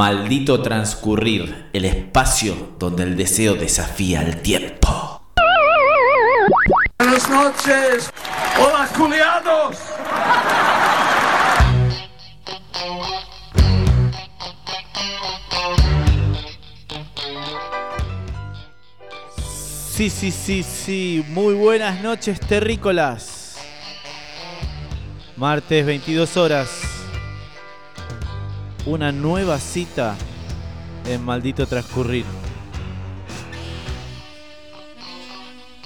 Maldito transcurrir, el espacio donde el deseo desafía el tiempo. Buenas noches. Hola, culiados. Sí, sí, sí, sí. Muy buenas noches, terrícolas. Martes, 22 horas. Una nueva cita en Maldito Transcurrir.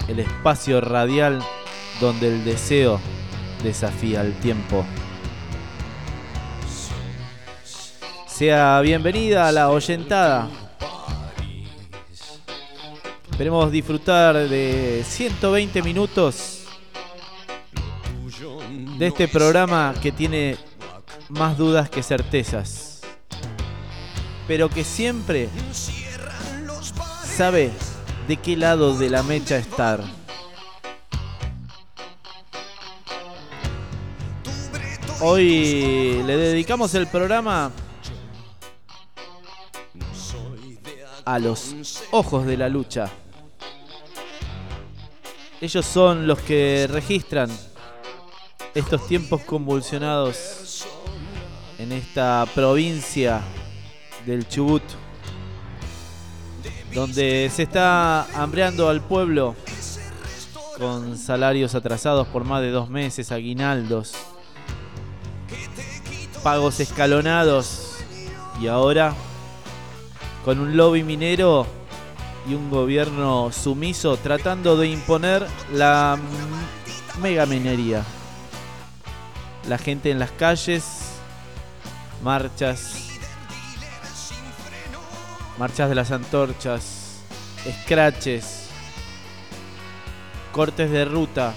El espacio radial donde el deseo desafía el tiempo. Sea bienvenida a la oyentada. Esperemos disfrutar de 120 minutos de este programa que tiene más dudas que certezas, pero que siempre sabe de qué lado de la mecha estar. Hoy le dedicamos el programa a los ojos de la lucha. Ellos son los que registran estos tiempos convulsionados en esta provincia del Chubut, donde se está hambreando al pueblo con salarios atrasados por más de dos meses, aguinaldos, pagos escalonados y ahora con un lobby minero y un gobierno sumiso tratando de imponer la mega minería. La gente en las calles, marchas, marchas de las antorchas, scratches, cortes de ruta,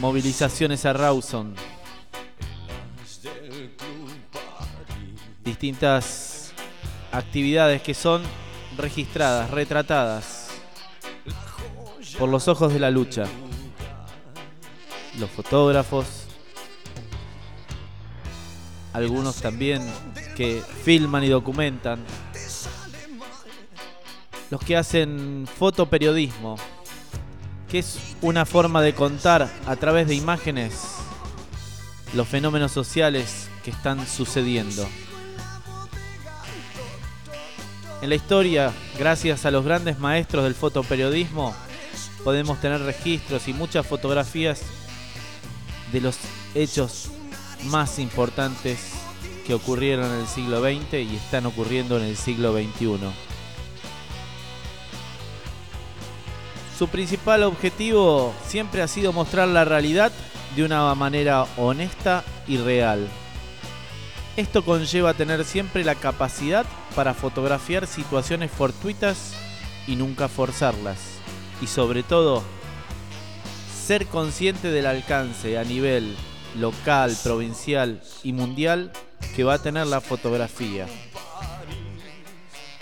movilizaciones a Rawson, distintas actividades que son registradas, retratadas por los ojos de la lucha. Los fotógrafos, algunos también que filman y documentan, los que hacen fotoperiodismo, que es una forma de contar a través de imágenes los fenómenos sociales que están sucediendo. En la historia, gracias a los grandes maestros del fotoperiodismo, podemos tener registros y muchas fotografías de los hechos más importantes que ocurrieron en el siglo XX y están ocurriendo en el siglo XXI. Su principal objetivo siempre ha sido mostrar la realidad de una manera honesta y real. Esto conlleva tener siempre la capacidad para fotografiar situaciones fortuitas y nunca forzarlas. Y sobre todo, ser consciente del alcance a nivel local, provincial y mundial que va a tener la fotografía.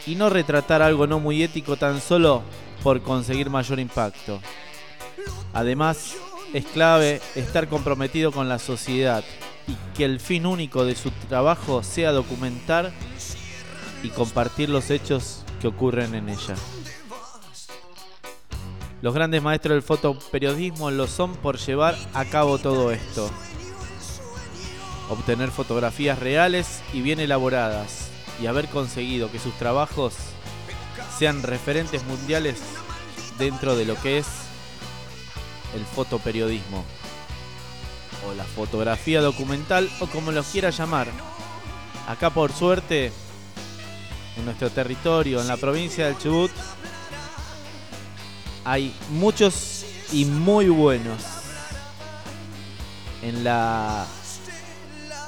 Y no retratar algo no muy ético tan solo por conseguir mayor impacto. Además, es clave estar comprometido con la sociedad y que el fin único de su trabajo sea documentar y compartir los hechos que ocurren en ella. Los grandes maestros del fotoperiodismo lo son por llevar a cabo todo esto. Obtener fotografías reales y bien elaboradas y haber conseguido que sus trabajos sean referentes mundiales dentro de lo que es el fotoperiodismo o la fotografía documental o como lo quiera llamar. Acá por suerte, en nuestro territorio, en la provincia del Chubut, hay muchos y muy buenos. En la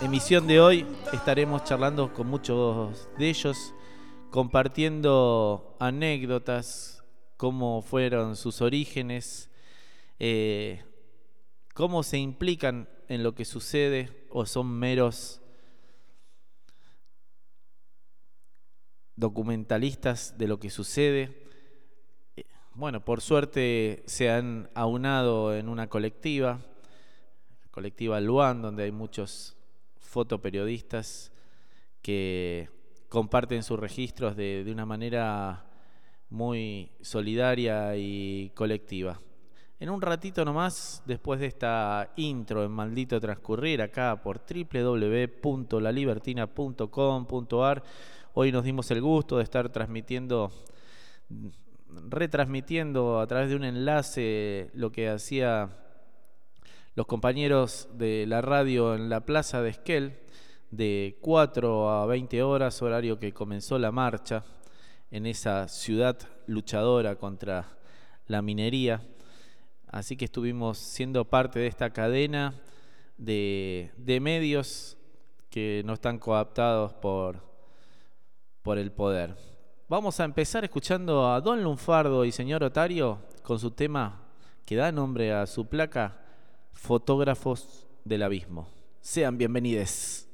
emisión de hoy estaremos charlando con muchos de ellos, compartiendo anécdotas, cómo fueron sus orígenes, eh, cómo se implican en lo que sucede o son meros documentalistas de lo que sucede. Eh, Bueno, por suerte se han aunado en una colectiva, colectiva Luan, donde hay muchos fotoperiodistas que comparten sus registros de, de una manera muy solidaria y colectiva. En un ratito nomás, después de esta intro en maldito transcurrir acá por www.lalibertina.com.ar, hoy nos dimos el gusto de estar transmitiendo, retransmitiendo a través de un enlace lo que hacía los compañeros de la radio en la plaza de Esquel, de 4 a 20 horas, horario que comenzó la marcha en esa ciudad luchadora contra la minería. Así que estuvimos siendo parte de esta cadena de, medios que no están coaptados por, por el poder. Vamos a empezar escuchando a Don Lunfardo y señor Otario con su tema que da nombre a su placa, Fotógrafos del Abismo. Sean bienvenidos.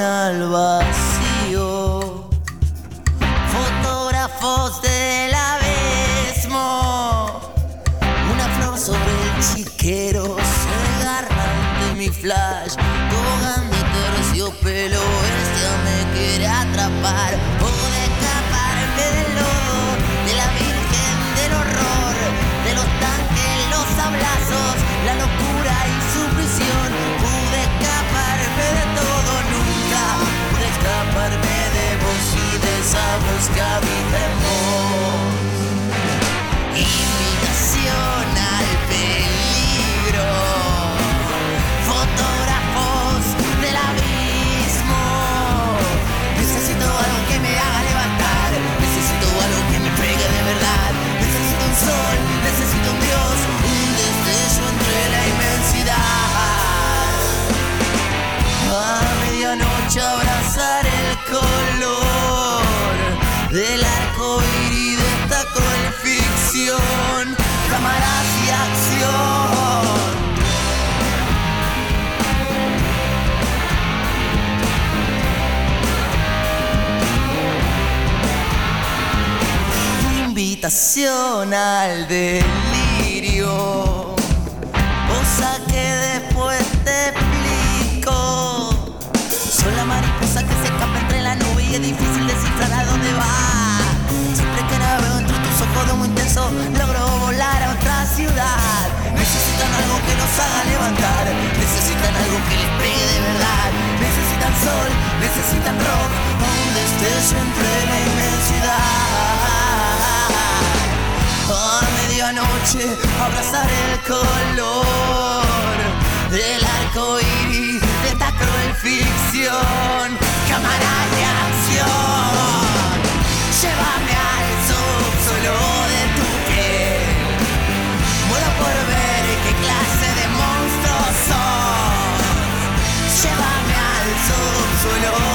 al vacío. Fotógrafos del abismo. Una flor sobre el chiquero se agarran de mi flash. Toda mi terciopelo, este me quiere atrapar. Y de esa Al delirio. Cosa que después te explico. Soy la mariposa que se escapa entre la nube y es difícil descifrar a dónde va. Siempre que navego entre tus ojos de muy intenso, logro volar a otra ciudad. Necesitan algo que nos haga levantar. Necesitan algo que les pegue de verdad. Necesitan sol, necesitan rock. Un destello entre la abrazar el color del arco iris de esta cruel ficción. Cámara de acción, llévame al subsuelo de tu piel. Muero por ver qué clase de monstruo sos. Llévame al subsuelo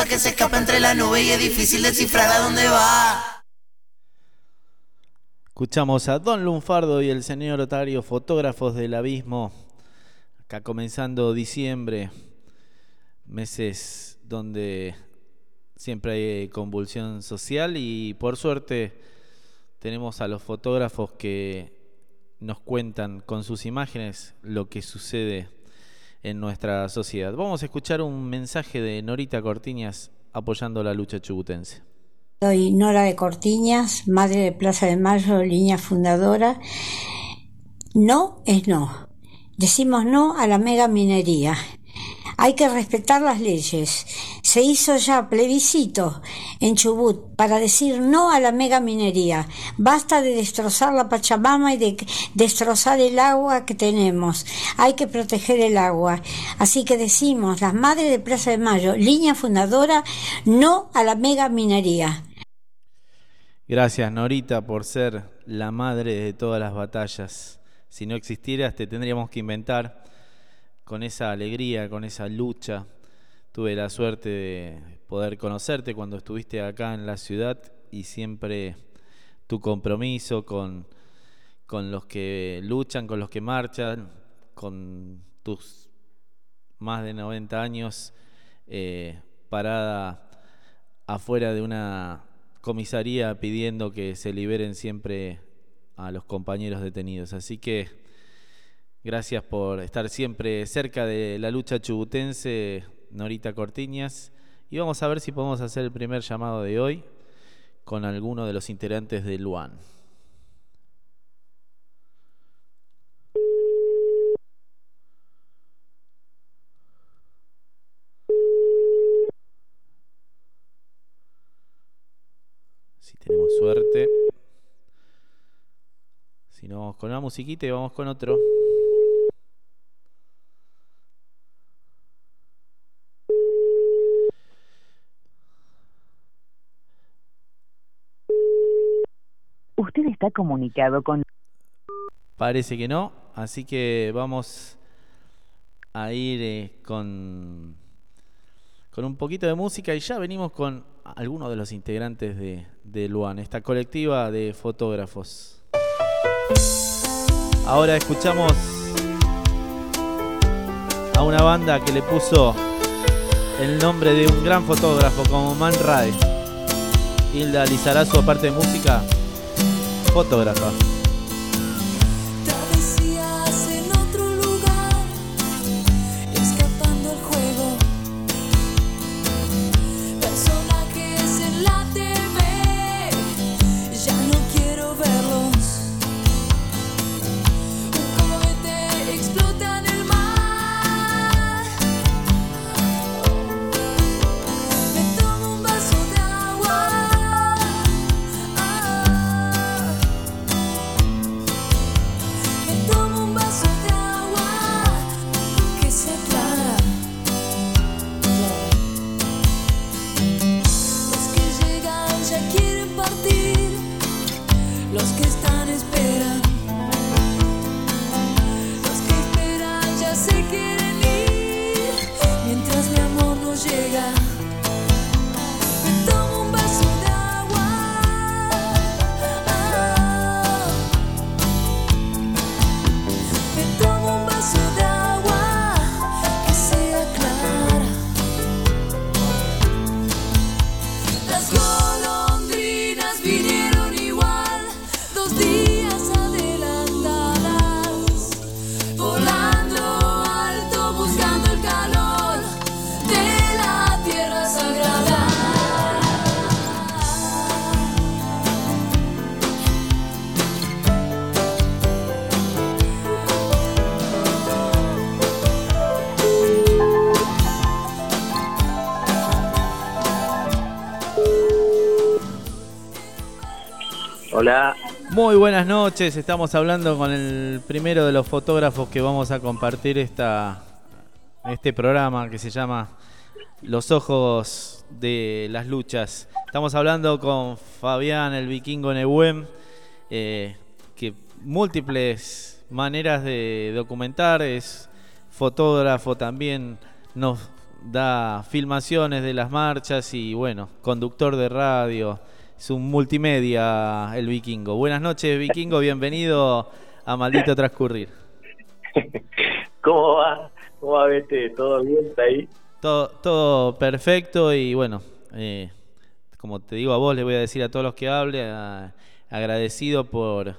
que se escapa entre la nube y es difícil descifrar a dónde va. Escuchamos a Don Lunfardo y el señor Otario, fotógrafos del abismo, acá comenzando diciembre, meses donde siempre hay convulsión social y por suerte tenemos a los fotógrafos que nos cuentan con sus imágenes lo que sucede en nuestra sociedad. Vamos a escuchar un mensaje de Norita Cortiñas apoyando la lucha chubutense. Soy Nora de Cortiñas, madre de Plaza de Mayo, línea fundadora. No es no. Decimos no a la mega minería. Hay que respetar las leyes. Se hizo ya plebiscito en Chubut para decir no a la mega minería. Basta de destrozar la Pachamama y de destrozar el agua que tenemos. Hay que proteger el agua. Así que decimos, las madres de Plaza de Mayo, línea fundadora, no a la mega minería. Gracias Norita por ser la madre de todas las batallas. Si no existieras te tendríamos que inventar con esa alegría, con esa lucha. Tuve la suerte de poder conocerte cuando estuviste acá en la ciudad y siempre tu compromiso con, con los que luchan, con los que marchan, con tus más de 90 años eh, parada afuera de una comisaría pidiendo que se liberen siempre a los compañeros detenidos. Así que Gracias por estar siempre cerca de la lucha chubutense, Norita Cortiñas. Y vamos a ver si podemos hacer el primer llamado de hoy con alguno de los integrantes de Luan. Si tenemos suerte. Si no, vamos con una musiquita y vamos con otro. Está comunicado con... Parece que no, así que vamos a ir eh, con, con un poquito de música y ya venimos con algunos de los integrantes de, de Luan, esta colectiva de fotógrafos. Ahora escuchamos a una banda que le puso el nombre de un gran fotógrafo como Man Ray. Hilda Lizarazo, aparte de música, fotógrafa. Muy buenas noches, estamos hablando con el primero de los fotógrafos que vamos a compartir esta, este programa que se llama Los Ojos de las Luchas. Estamos hablando con Fabián, el vikingo Nehuem, eh, que múltiples maneras de documentar, es fotógrafo también, nos da filmaciones de las marchas y bueno, conductor de radio. Es un multimedia el vikingo. Buenas noches, vikingo. Bienvenido a Maldito Transcurrir. ¿Cómo va? ¿Cómo va, Vete? ¿Todo bien? ¿Está ahí? Todo, todo perfecto y bueno, eh, como te digo a vos, le voy a decir a todos los que hable, a- agradecido por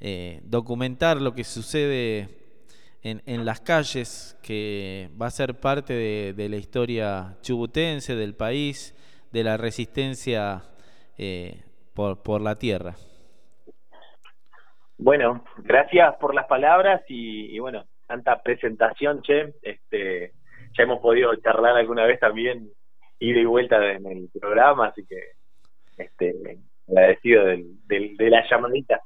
eh, documentar lo que sucede en, en las calles, que va a ser parte de, de la historia chubutense, del país, de la resistencia eh, por, por la tierra. Bueno, gracias por las palabras y, y bueno, tanta presentación, che. Este, ya hemos podido charlar alguna vez también, ida y vuelta en el programa, así que este, agradecido del, del- de la llamadita.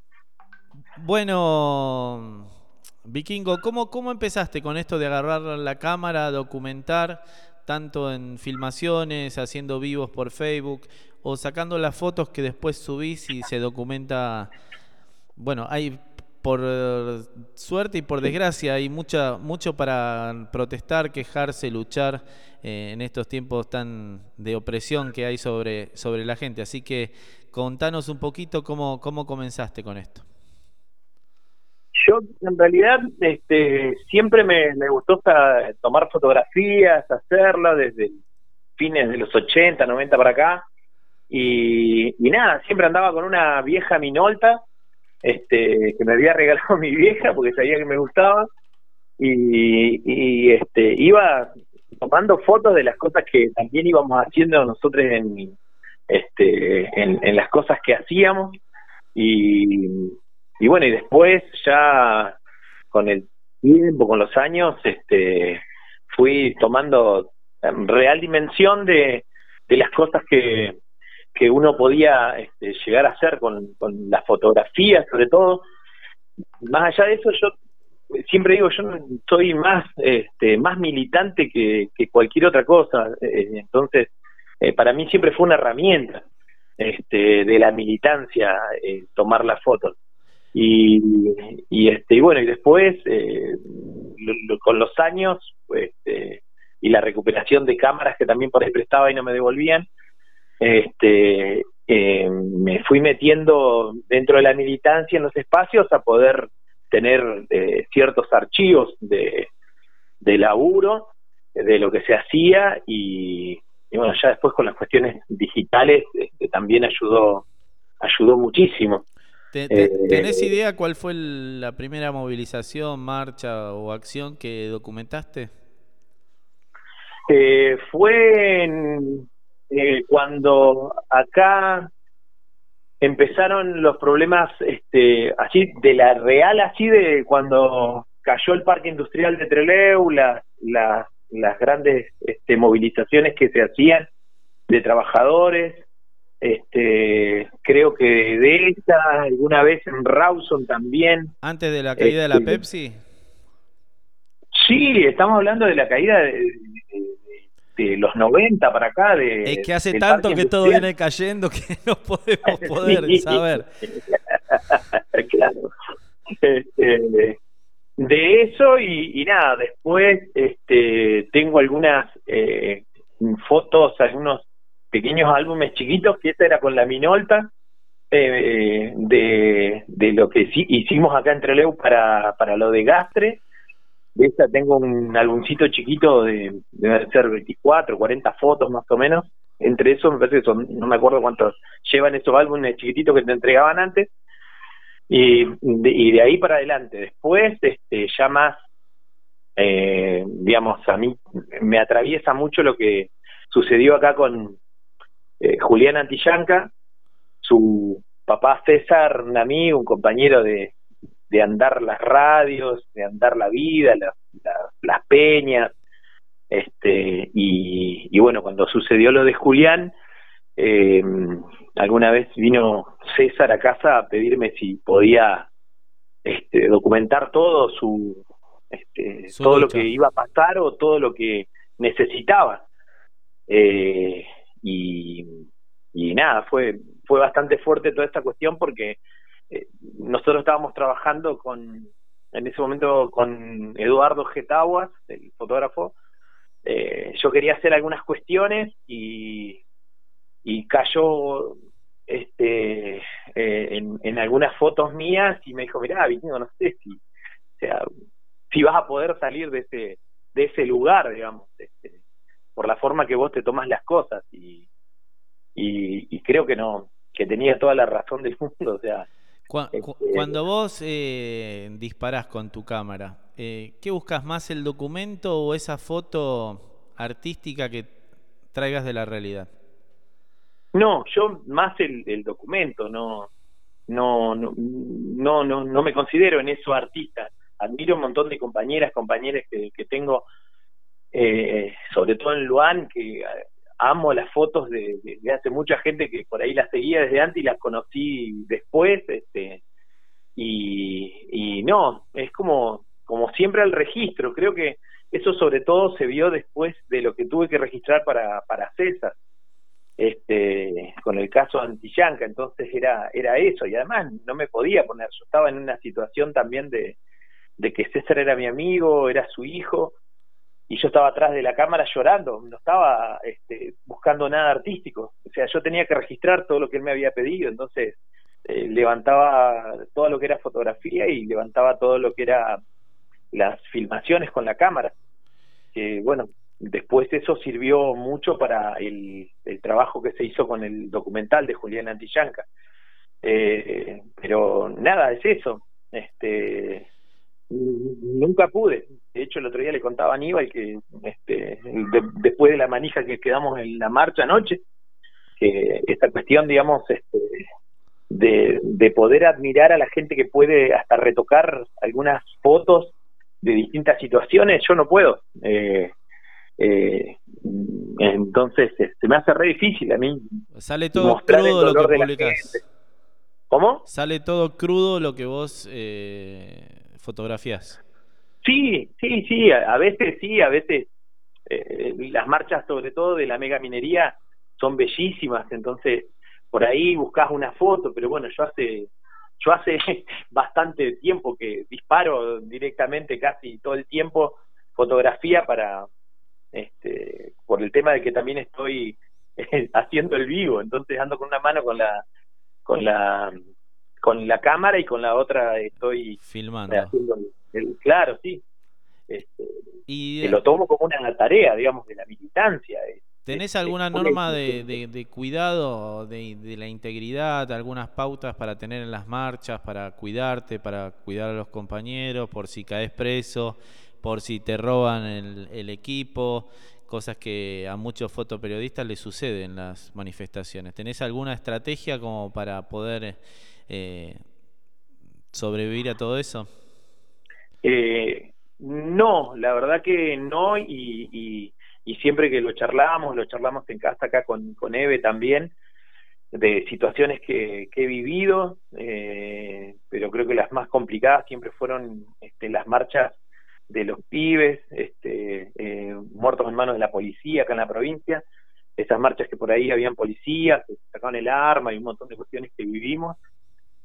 Bueno, Vikingo, ¿cómo, ¿cómo empezaste con esto de agarrar la cámara, documentar, tanto en filmaciones, haciendo vivos por Facebook, o sacando las fotos que después subís y se documenta? Bueno, hay por eh, suerte y por desgracia, hay mucha, mucho para protestar, quejarse, luchar eh, en estos tiempos tan de opresión que hay sobre, sobre la gente. Así que contanos un poquito cómo, cómo comenzaste con esto. Yo, en realidad, este, siempre me, me gustó tomar fotografías, hacerlas desde fines de los 80, 90 para acá. Y, nada, siempre andaba con una vieja Minolta este, que me había regalado mi vieja porque sabía que me gustaba. Y, este, iba tomando fotos de las cosas que también íbamos haciendo nosotros en, este, en, las cosas que hacíamos. Y, y bueno, y después ya con el tiempo, con los años, este, fui tomando em, real dimensión de las cosas que, que uno podía este, llegar a hacer con, con las fotografías, sobre todo. Más allá de eso, yo siempre digo, yo soy más, este, más militante que, cualquier otra cosa. Eh, entonces, eh, para mí siempre fue una herramienta este, de la militancia eh, tomar las fotos. Y, este y bueno y después eh, lo- con los años pues, y la recuperación de cámaras que también por ahí prestaba y no me devolvían este eh, me fui metiendo dentro de la militancia en los espacios a poder tener eh, ciertos archivos de, de laburo de lo que se hacía y, y bueno ya después con las cuestiones digitales este, también ayudó ayudó muchísimo ¿Te- te- Eh, ¿Tenés idea cuál fue el- la primera movilización, marcha o acción que documentaste? Eh, fue en, eh, cuando acá empezaron los problemas este, así de la real así de cuando cayó el parque industrial de Trelew las las las grandes este, movilizaciones que se hacían de trabajadores este creo que de esa alguna vez en Rawson también ¿Antes de la caída de la Este, Pepsi? sí estamos hablando de la caída de, de- los 90 para acá de Es que hace tanto que todo viene cayendo que no podemos poder Sí. saber. claro. Este, de eso y, y nada, después este, tengo algunas eh, fotos, algunos pequeños álbumes chiquitos, que esta era con la Minolta, eh, de, de lo que sí hicimos acá en Trelew para, para lo de Gastre. De esta tengo un álbumcito chiquito de, ser 24, 40 fotos más o menos. Entre esos me parece que son, no me acuerdo cuántos llevan esos álbumes chiquititos que te entregaban antes y de, y de ahí para adelante. Después, este, ya más, eh, digamos, a mí me atraviesa mucho lo que sucedió acá con eh, Julián Antillanca, su papá César Namí, un compañero de, de andar las radios, de andar la vida, las, las, las peñas, este, y, y bueno, cuando sucedió lo de Julián, eh, alguna vez vino César a casa a pedirme si podía este, documentar todo su, este, Su todo lo que iba a pasar o todo lo que necesitaba. Eh, y, y nada fue fue bastante fuerte toda esta cuestión porque nosotros estábamos trabajando con en ese momento con Eduardo Getaguas el fotógrafo. Eh, yo quería hacer algunas cuestiones y, y cayó este eh, en, algunas fotos mías y me dijo, mirá, Vikingo, no sé si, o sea, si vas a poder salir de ese, de ese lugar, digamos, este, por la forma que vos te tomas las cosas y, y, y creo que no, que tenía toda la razón del mundo, o sea, cuando vos eh, disparás con tu cámara, eh, ¿qué buscas más, el documento o esa foto artística que traigas de la realidad? No, yo más el, documento, no, no, no, no, no, no me considero en eso artista. Admiro un montón de compañeras, compañeros que, que tengo, eh, sobre todo en Luan, que amo las fotos de, hace mucha gente que por ahí las seguía desde antes y las conocí después, este, y, y no, es como, como siempre el registro, creo que eso sobre todo se vio después de lo que tuve que registrar para, para César, este, con el caso Antillanca, entonces era, era eso, y además no me podía poner, yo estaba en una situación también de, de que César era mi amigo, era su hijo, y yo estaba atrás de la cámara llorando, no estaba este, buscando nada artístico, o sea, yo tenía que registrar todo lo que él me había pedido, entonces eh, levantaba todo lo que era fotografía y levantaba todo lo que era las filmaciones con la cámara, que bueno, después eso sirvió mucho para el, el trabajo que se hizo con el documental de Julián Antillanca, eh, pero nada, es eso, este nunca pude. De hecho, el otro día le contaba a Aníbal que este, después de la manija que quedamos en la marcha anoche, que esta cuestión, digamos, este, de, de poder admirar a la gente que puede hasta retocar algunas fotos de distintas situaciones, yo no puedo. Eh, eh, entonces, se me hace re difícil a mí. Sale todo crudo lo que publicas. ¿Cómo? Sale todo crudo lo que vos eh, fotografías. Sí, sí, sí, a, veces sí, a veces eh, las marchas sobre todo de la mega minería son bellísimas, entonces por ahí buscas una foto, pero bueno, yo hace yo hace bastante tiempo que disparo directamente casi todo el tiempo fotografía para este por el tema de que también estoy haciendo el vivo, entonces ando con una mano con la con la con la cámara y con la otra estoy filmando. el, claro, sí. Este, y lo tomo como una tarea, digamos, de la militancia. ¿Tenés alguna norma de, de, cuidado de, de, la integridad, algunas pautas para tener en las marchas, para cuidarte, para cuidar a los compañeros, por si caes preso, por si te roban el, el equipo? cosas que a muchos fotoperiodistas les suceden en las manifestaciones. ¿Tenés alguna estrategia como para poder eh, sobrevivir a todo eso? Eh, no, la verdad que no y, y, siempre que lo charlamos, lo charlamos en casa acá con, con Eve también, de situaciones que, he vivido, eh, pero creo que las más complicadas siempre fueron este, las marchas de los pibes, este, eh, muertos en manos de la policía acá en la provincia, esas marchas que por ahí habían policías, que sacaban el arma y un montón de cuestiones que vivimos,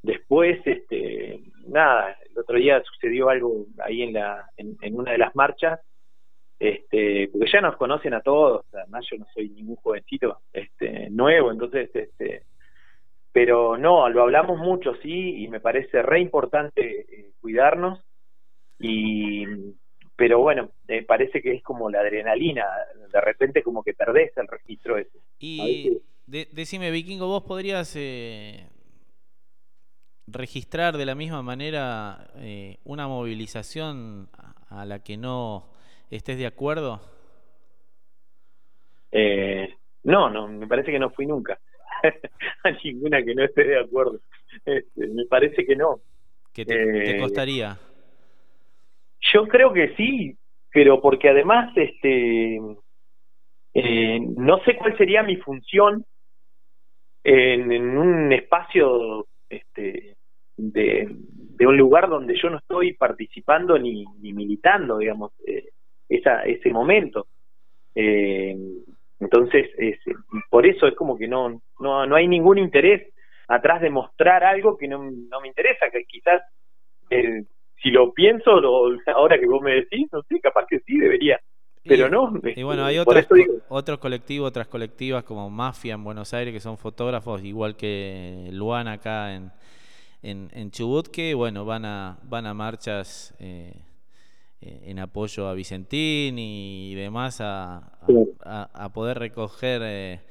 Después, este, nada, el otro día sucedió algo ahí en, la, en, una de las marchas, este, porque ya nos conocen a todos, además yo no soy ningún jovencito este, nuevo, entonces, este, pero no, lo hablamos mucho, sí, y me parece re importante eh, cuidarnos, y pero bueno, me parece que es como la adrenalina, de repente como que perdés el registro ese. Y decime, Vikingo, vos podrías eh, registrar de la misma manera eh, una movilización a la que no estés de acuerdo? Eh, no, no, me parece que no fui nunca a ninguna que no esté de acuerdo. Este, me parece que no. ¿Que te, eh, costaría? Yo creo que sí, pero porque además, este, eh, no sé cuál sería mi función en, en un espacio este, de, de, un lugar donde yo no estoy participando ni, ni militando, digamos, eh, esa, ese momento. Eh, entonces, es, por eso es como que no, no, no hay ningún interés atrás de mostrar algo que no, no me interesa, que quizás eh, si lo pienso, lo, ahora que vos me decís, no sé, capaz que sí debería pero no. Y bueno, hay otros, otros colectivos, otras colectivas como Mafia en Buenos Aires que son fotógrafos, igual que Luan acá en, en, en Chubut, que bueno, van a, van a marchas eh, eh, en apoyo a Vicentín y demás a, a- poder recoger eh,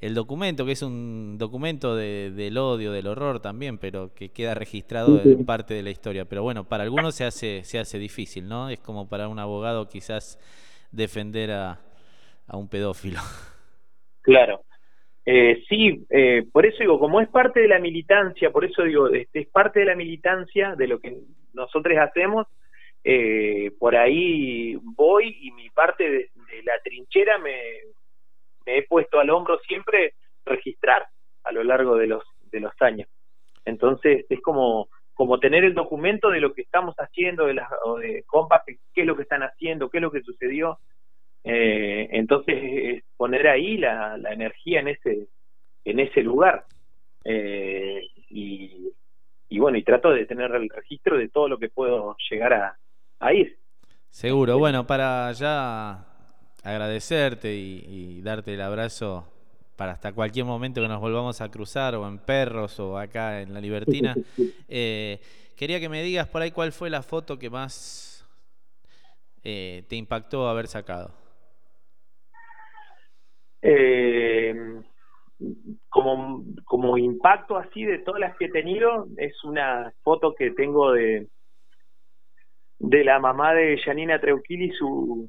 el documento, que es un documento de- del odio, del horror también, pero que queda registrado en parte de la historia. Pero bueno, para algunos se hace, se hace difícil, ¿no? Es como para un abogado quizás defender a, a un pedófilo. Claro. Eh, sí, eh, por eso digo, como es parte de la militancia, por eso digo, es parte de la militancia de lo que nosotros hacemos, eh, por ahí voy y mi parte de, de la trinchera me, me he puesto al hombro siempre registrar a lo largo de los, de los años. Entonces es como, como tener el documento de lo que estamos haciendo, de las, de compas, qué es lo que están haciendo, qué es lo que sucedió. Eh, entonces es poner ahí la, la energía en ese en ese lugar Eh, y, y bueno y trato de tener el registro de todo lo que puedo llegar a, a ir Seguro. Bueno, para ya agradecerte y, y darte el abrazo para hasta cualquier momento que nos volvamos a cruzar, o en Perros, o acá en La Libertina, eh, quería que me digas por ahí cuál fue la foto que más eh, te impactó haber sacado. Eh, como, como impacto así de todas las que he tenido, es una foto que tengo de, de la mamá de Janina Treuquili y su,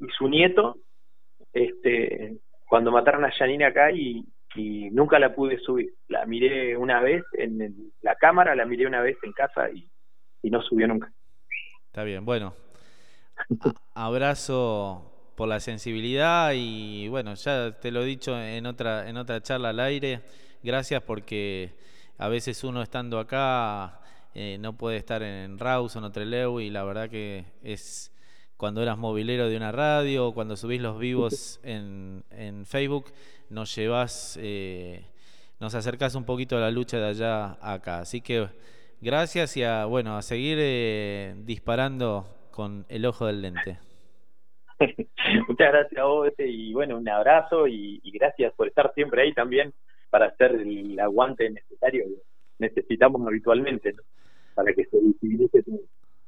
y su nieto, este, cuando mataron a Janina acá y, nunca la pude subir. La miré una vez en, la cámara, la miré una vez en casa y, no subió nunca. Está bien, bueno. abrazo por la sensibilidad y bueno, ya te lo he dicho en otra, en otra charla al aire. Gracias porque a veces uno estando acá eh, no puede estar en Rawson o Trelew y la verdad que es cuando eras movilero de una radio o cuando subís los vivos en, en Facebook, nos llevas, eh, nos acercás un poquito a la lucha de allá a acá. Así que gracias y a, bueno, a seguir eh, disparando con el ojo del lente. Muchas gracias a vos y bueno, un abrazo y, y gracias por estar siempre ahí también para hacer el aguante necesario que necesitamos habitualmente ¿no? para que se visibilice todo.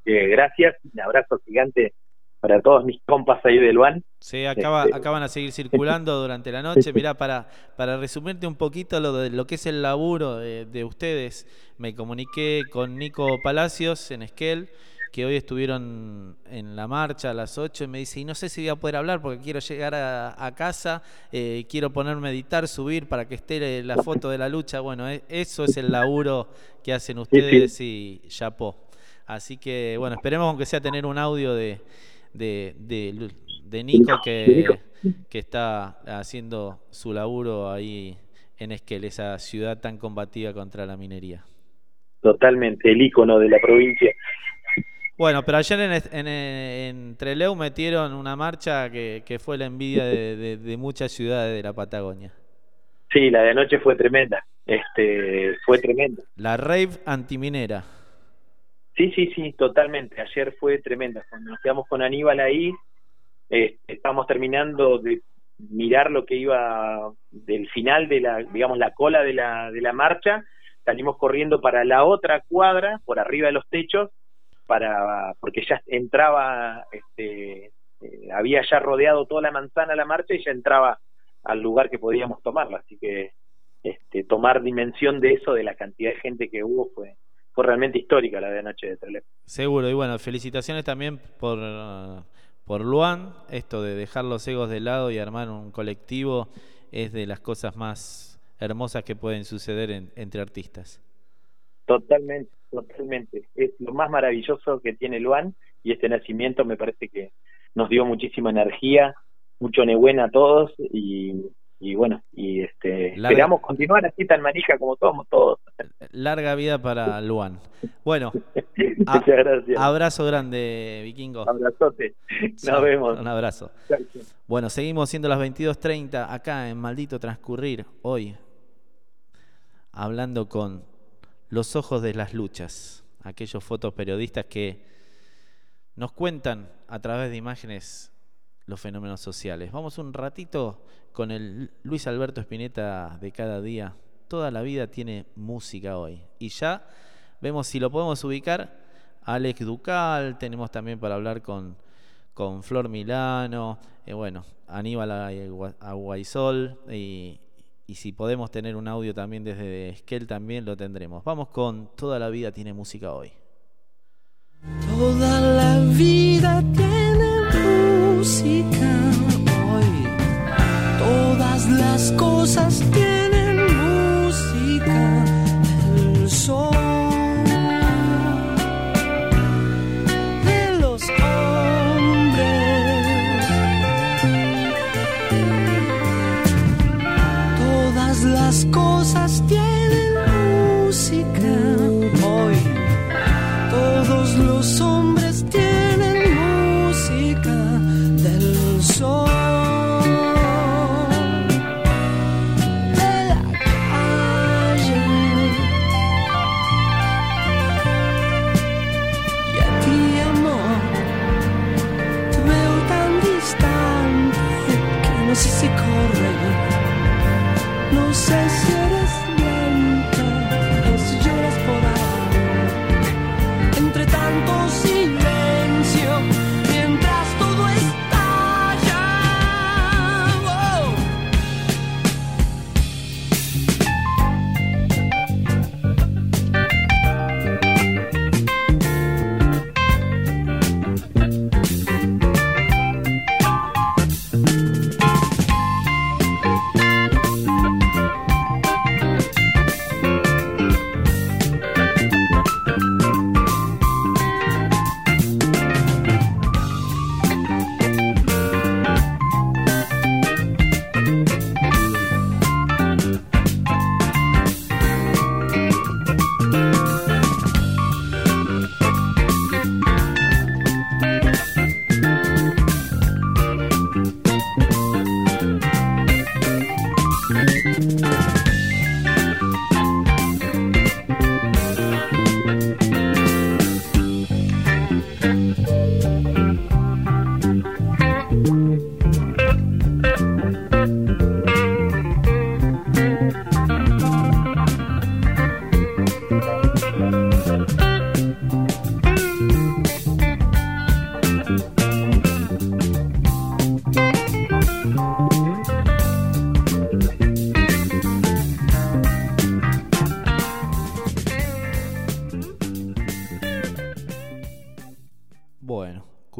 Eh, gracias, un abrazo gigante para todos mis compas ahí del Luan. Sí, acaba, Este- acaban a seguir circulando durante la noche. Mirá, para, para resumirte un poquito lo de lo que es el laburo de, de ustedes, me comuniqué con Nico Palacios en Esquel, que hoy estuvieron en la marcha a las 8 y me dice, y no sé si voy a poder hablar porque quiero llegar a, a casa, eh, quiero ponerme a editar, subir para que esté la foto de la lucha. Bueno, e- eso es el laburo que hacen ustedes y chapó. Así que, bueno, esperemos aunque sea tener un audio de, de, de, Nico que, que está haciendo su laburo ahí en Esquel, esa ciudad tan combativa contra la minería. Totalmente, el ícono de la provincia. Bueno, pero ayer en, en, en Trelew metieron una marcha que, que fue la envidia de, de- de muchas ciudades de la Patagonia. Sí, la de anoche fue tremenda. Este, fue tremenda. La rave antiminera. Sí, sí, sí, totalmente. Ayer fue tremenda. Cuando nos quedamos con Aníbal ahí, eh, estábamos terminando de mirar lo que iba del final de la, digamos, la cola de la, de la marcha. Salimos corriendo para la otra cuadra, por arriba de los techos, para porque ya entraba, este, eh, había ya rodeado toda la manzana la marcha y ya entraba al lugar que podíamos tomarla. Así que este, tomar dimensión de eso, de la cantidad de gente que hubo, fue, fue realmente histórica la de anoche de Trelew. Seguro, y bueno, felicitaciones también por, uh, por Luan. Esto de dejar los egos de lado y armar un colectivo es de las cosas más hermosas que pueden suceder en- entre artistas. Totalmente, totalmente. Es lo más maravilloso que tiene Luan y este nacimiento me parece que nos dio muchísima energía, mucho nebuena a todos y, y bueno, y este Larga- esperamos continuar así tan manija como somos todos. Larga vida para Luan. Bueno, a- Muchas gracias. abrazo grande, vikingo. Abrazote. Nos vemos. Un abrazo. Bueno, seguimos siendo las 22.30 acá en Maldito Transcurrir, hoy, hablando con los ojos de las luchas, aquellos fotoperiodistas que nos cuentan a través de imágenes los fenómenos sociales. Vamos un ratito con el Luis Alberto Spinetta de cada día. Toda la vida tiene música hoy. Y ya vemos si lo podemos ubicar. Alex Ducal, tenemos también para hablar con, con Flor Milano, eh, bueno, Aníbal Aguaisol y, y si podemos tener un audio también desde Esquel también lo tendremos. Vamos con Toda la vida tiene música hoy. Toda la vida tiene música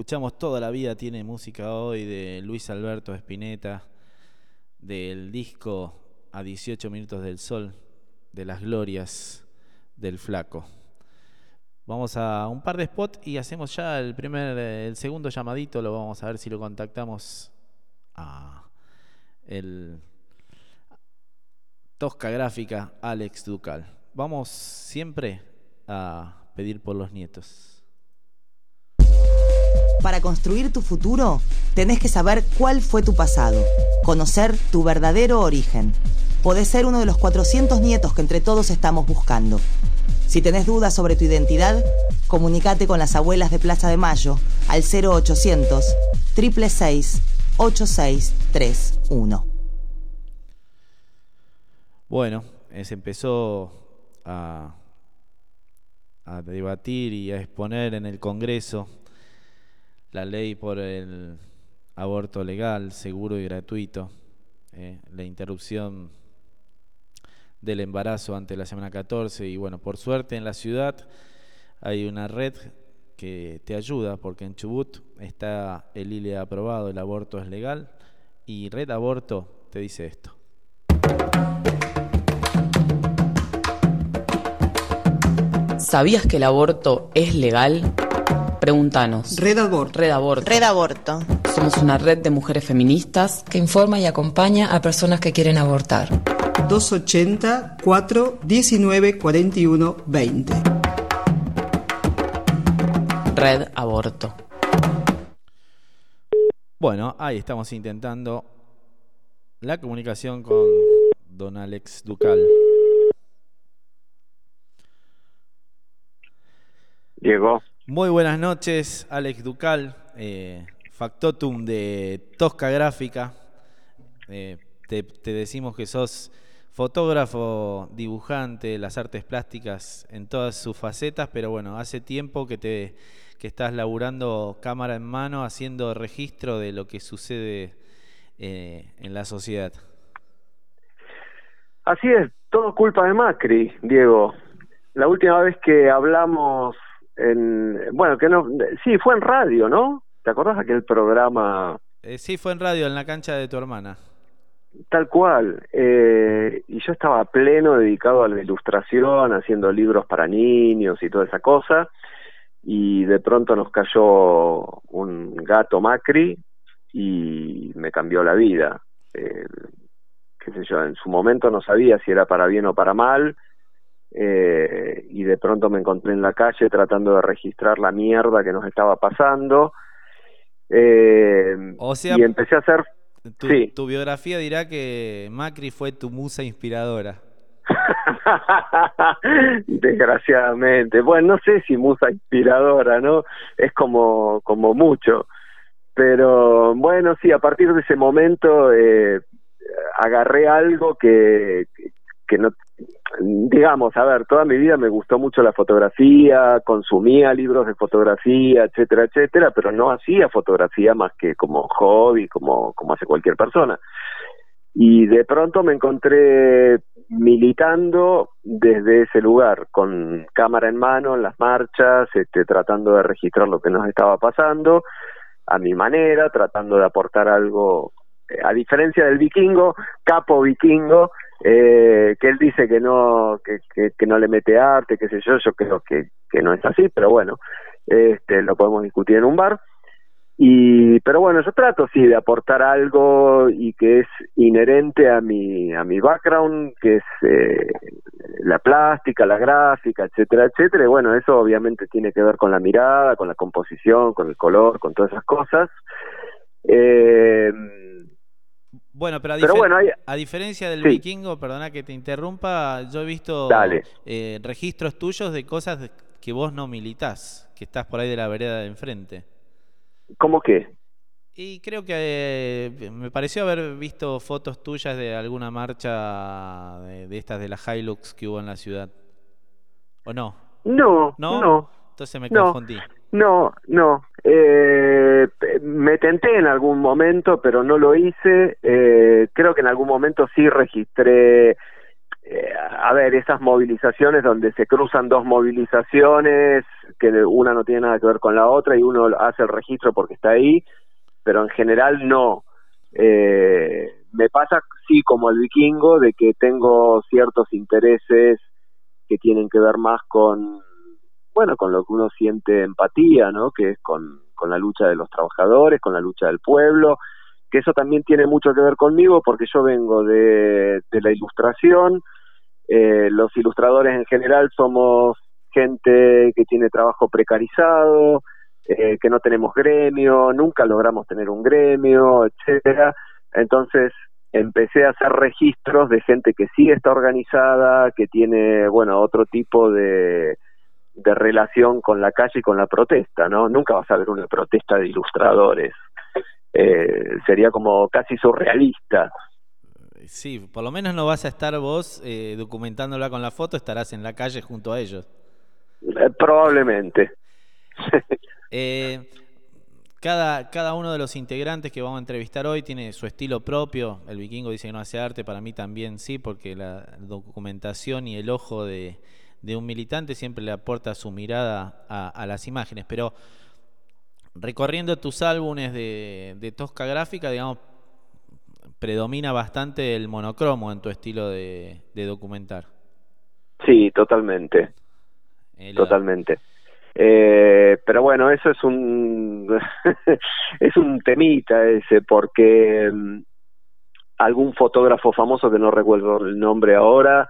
escuchamos toda la vida tiene música hoy de Luis Alberto Spinetta, del disco A 18 minutos del sol, de las glorias del flaco. Vamos a un par de spots y hacemos ya el primer, el segundo llamadito, lo vamos a ver si lo contactamos a el Tosca Gráfica Alex Ducal. Vamos siempre a pedir por los nietos. Para construir tu futuro, tenés que saber cuál fue tu pasado, conocer tu verdadero origen. Podés ser uno de los 400 nietos que entre todos estamos buscando. Si tenés dudas sobre tu identidad, comunicate con las abuelas de Plaza de Mayo al 0800 666 8631. Bueno, se empezó a debatir y a exponer en el Congreso la ley por el aborto legal, seguro y gratuito, eh, la interrupción del embarazo ante la semana 14 y bueno, por suerte en la ciudad hay una red que te ayuda porque en Chubut está el ILE aprobado, el aborto es legal y Red Aborto te dice esto. ¿Sabías que el aborto es legal? Pregúntanos. Red Aborto. Red Aborto. Red Aborto. Somos una red de mujeres feministas que informa y acompaña a personas que quieren abortar. 280 4 19 41 20. Red Aborto. Bueno, ahí estamos intentando la comunicación con don Alex Ducal. Diego. Muy buenas noches, Alex Ducal. Eh, factotum de Tosca Gráfica. Eh, te, decimos que sos fotógrafo, dibujante, las artes plásticas en todas sus facetas, pero bueno, hace tiempo que te que estás laburando cámara en mano, haciendo registro de lo que sucede eh, en la sociedad. Así es, todo culpa de Macri, Diego. La última vez que hablamos en, bueno, que no, sí, fue en radio, ¿no? ¿Te acordás aquel programa? Eh, sí, fue en radio, en la cancha de tu hermana. Tal cual. Eh, y yo estaba pleno dedicado a la ilustración, haciendo libros para niños y toda esa cosa. Y de pronto nos cayó un gato Macri y me cambió la vida. Eh, qué sé yo, en su momento no sabía si era para bien o para mal. Eh, y de pronto me encontré en la calle tratando de registrar la mierda que nos estaba pasando. Eh, O sea, y empecé a hacer tu, Sí. tu biografía dirá que Macri fue tu musa inspiradora. Desgraciadamente. Bueno, no sé si musa inspiradora, ¿no? Es como, como mucho. Pero bueno, sí, a partir de ese momento eh, agarré algo que, que no, digamos, a ver, toda mi vida me gustó mucho la fotografía, consumía libros de fotografía, etcétera, etcétera, pero no hacía fotografía más que como hobby, como, como hace cualquier persona. Y de pronto me encontré militando desde ese lugar, con cámara en mano, en las marchas, este, tratando de registrar lo que nos estaba pasando, a mi manera, tratando de aportar algo, eh, a diferencia del vikingo, capo vikingo, eh, que él dice que no, que, que, que no le mete arte, qué sé yo, yo creo que, que no es así, pero bueno, este, lo podemos discutir en un bar. Y, pero bueno, yo trato sí de aportar algo y que es inherente a mi, a mi background, que es eh, la plástica, la gráfica, etcétera, etcétera. Y bueno, eso obviamente tiene que ver con la mirada, con la composición, con el color, con todas esas cosas. Eh, Bueno, pero a, Pero difer- bueno, hay- a diferencia del Sí. vikingo, perdona que te interrumpa, yo he visto eh, registros tuyos de cosas que vos no militás, que estás por ahí de la vereda de enfrente. ¿Cómo qué? Y creo que eh, me pareció haber visto fotos tuyas de alguna marcha de, de estas de la Hilux que hubo en la ciudad. ¿O no? No, ¿No? no, Entonces me confundí. no, no. Eh, me tenté en algún momento, pero no lo hice. Eh, creo que en algún momento sí registré, eh, a ver, esas movilizaciones donde se cruzan dos movilizaciones, que una no tiene nada que ver con la otra y uno hace el registro porque está ahí, pero en general no. Eh, me pasa, sí, como el vikingo, de que tengo ciertos intereses que tienen que ver más con, bueno, con lo que uno siente empatía, ¿no? Que es con, con la lucha de los trabajadores, con la lucha del pueblo, que eso también tiene mucho que ver conmigo porque yo vengo de, de la ilustración, eh, los ilustradores en general somos gente que tiene trabajo precarizado, eh, que no tenemos gremio, nunca logramos tener un gremio, etcétera. Entonces empecé a hacer registros de gente que sí está organizada, que tiene, bueno, otro tipo de, de relación con la calle y con la protesta, ¿no? Nunca vas a ver una protesta de ilustradores. Eh, sería como casi surrealista. Sí, por lo menos no vas a estar vos eh, documentándola con la foto, estarás en la calle junto a ellos. Eh, probablemente. Cada, cada uno de los integrantes que vamos a entrevistar hoy tiene su estilo propio. El vikingo dice que no hace arte, para mí también sí, porque la documentación y el ojo de, de un militante siempre le aporta su mirada a, a las imágenes. Pero recorriendo tus álbumes de, de tosca gráfica, digamos, predomina bastante el monocromo en tu estilo de, de documentar. Sí, totalmente. El- Totalmente. Eh, pero bueno, eso es un es un temita ese porque mm, algún fotógrafo famoso que no recuerdo el nombre ahora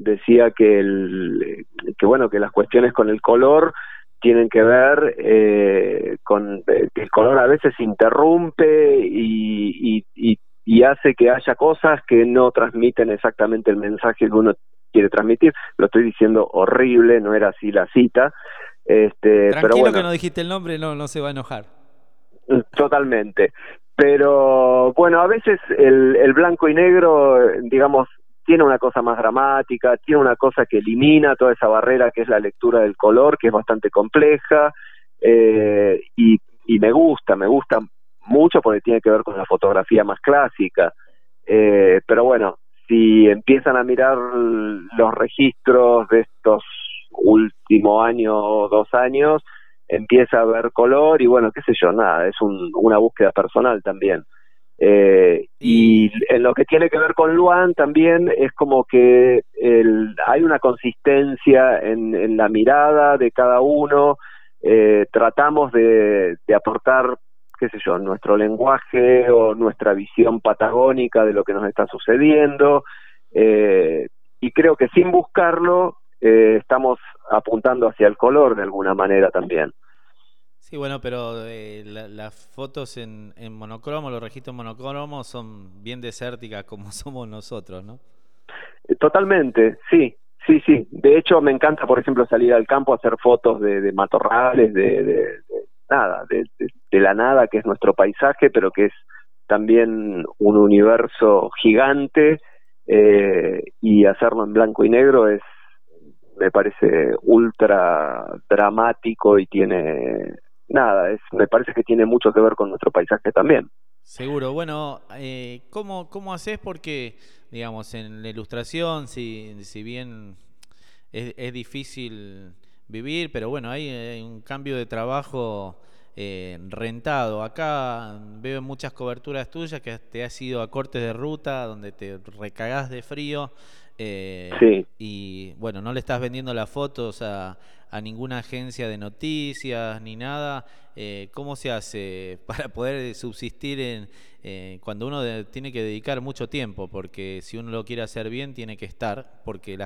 decía que el que bueno que las cuestiones con el color tienen que ver eh, con eh, que el color a veces interrumpe y, y, y, y hace que haya cosas que no transmiten exactamente el mensaje que uno quiere transmitir. Lo estoy diciendo horrible, no era así la cita. Este, Tranquilo pero bueno, que no dijiste el nombre, no, no se va a enojar. Totalmente. Pero bueno, a veces el, el blanco y negro, digamos, tiene una cosa más dramática, tiene una cosa que elimina toda esa barrera que es la lectura del color, que es bastante compleja, eh, y, y me gusta, me gusta mucho porque tiene que ver con la fotografía más clásica. Eh, pero bueno, si empiezan a mirar los registros de estos últimos años o dos años, empieza a ver color y bueno, qué sé yo, nada, es un, una búsqueda personal también. Eh, y en lo que tiene que ver con Luan también es como que el, hay una consistencia en, en la mirada de cada uno, eh, tratamos de, de aportar qué sé yo, nuestro lenguaje o nuestra visión patagónica de lo que nos está sucediendo. Eh, y creo que sin buscarlo eh, estamos apuntando hacia el color de alguna manera también. Sí, bueno, pero eh, la- las fotos en, en monocromo, los registros monocromos son bien desérticas como somos nosotros, ¿no? Eh, Totalmente, sí, sí, sí. De hecho, me encanta, por ejemplo, salir al campo a hacer fotos de, de matorrales, de, de- nada, de la nada, que es nuestro paisaje, pero que es también un universo gigante, eh, y hacerlo en blanco y negro es, me parece, ultra dramático y tiene, nada, es, me parece que tiene mucho que ver con nuestro paisaje también. Seguro. Bueno, eh, ¿cómo, ¿cómo haces? Porque, digamos, en la ilustración, si, si bien es, es difícil vivir, pero bueno, hay, un cambio de trabajo eh, rentado. Acá veo muchas coberturas tuyas que te has ido a cortes de ruta donde te recagás de frío. eh, Sí. Y bueno, no le estás vendiendo las fotos a, a ninguna agencia de noticias ni nada. Eh, ¿Cómo se hace para poder subsistir en, eh, cuando uno tiene que dedicar mucho tiempo? Porque si uno lo quiere hacer bien, tiene que estar. Porque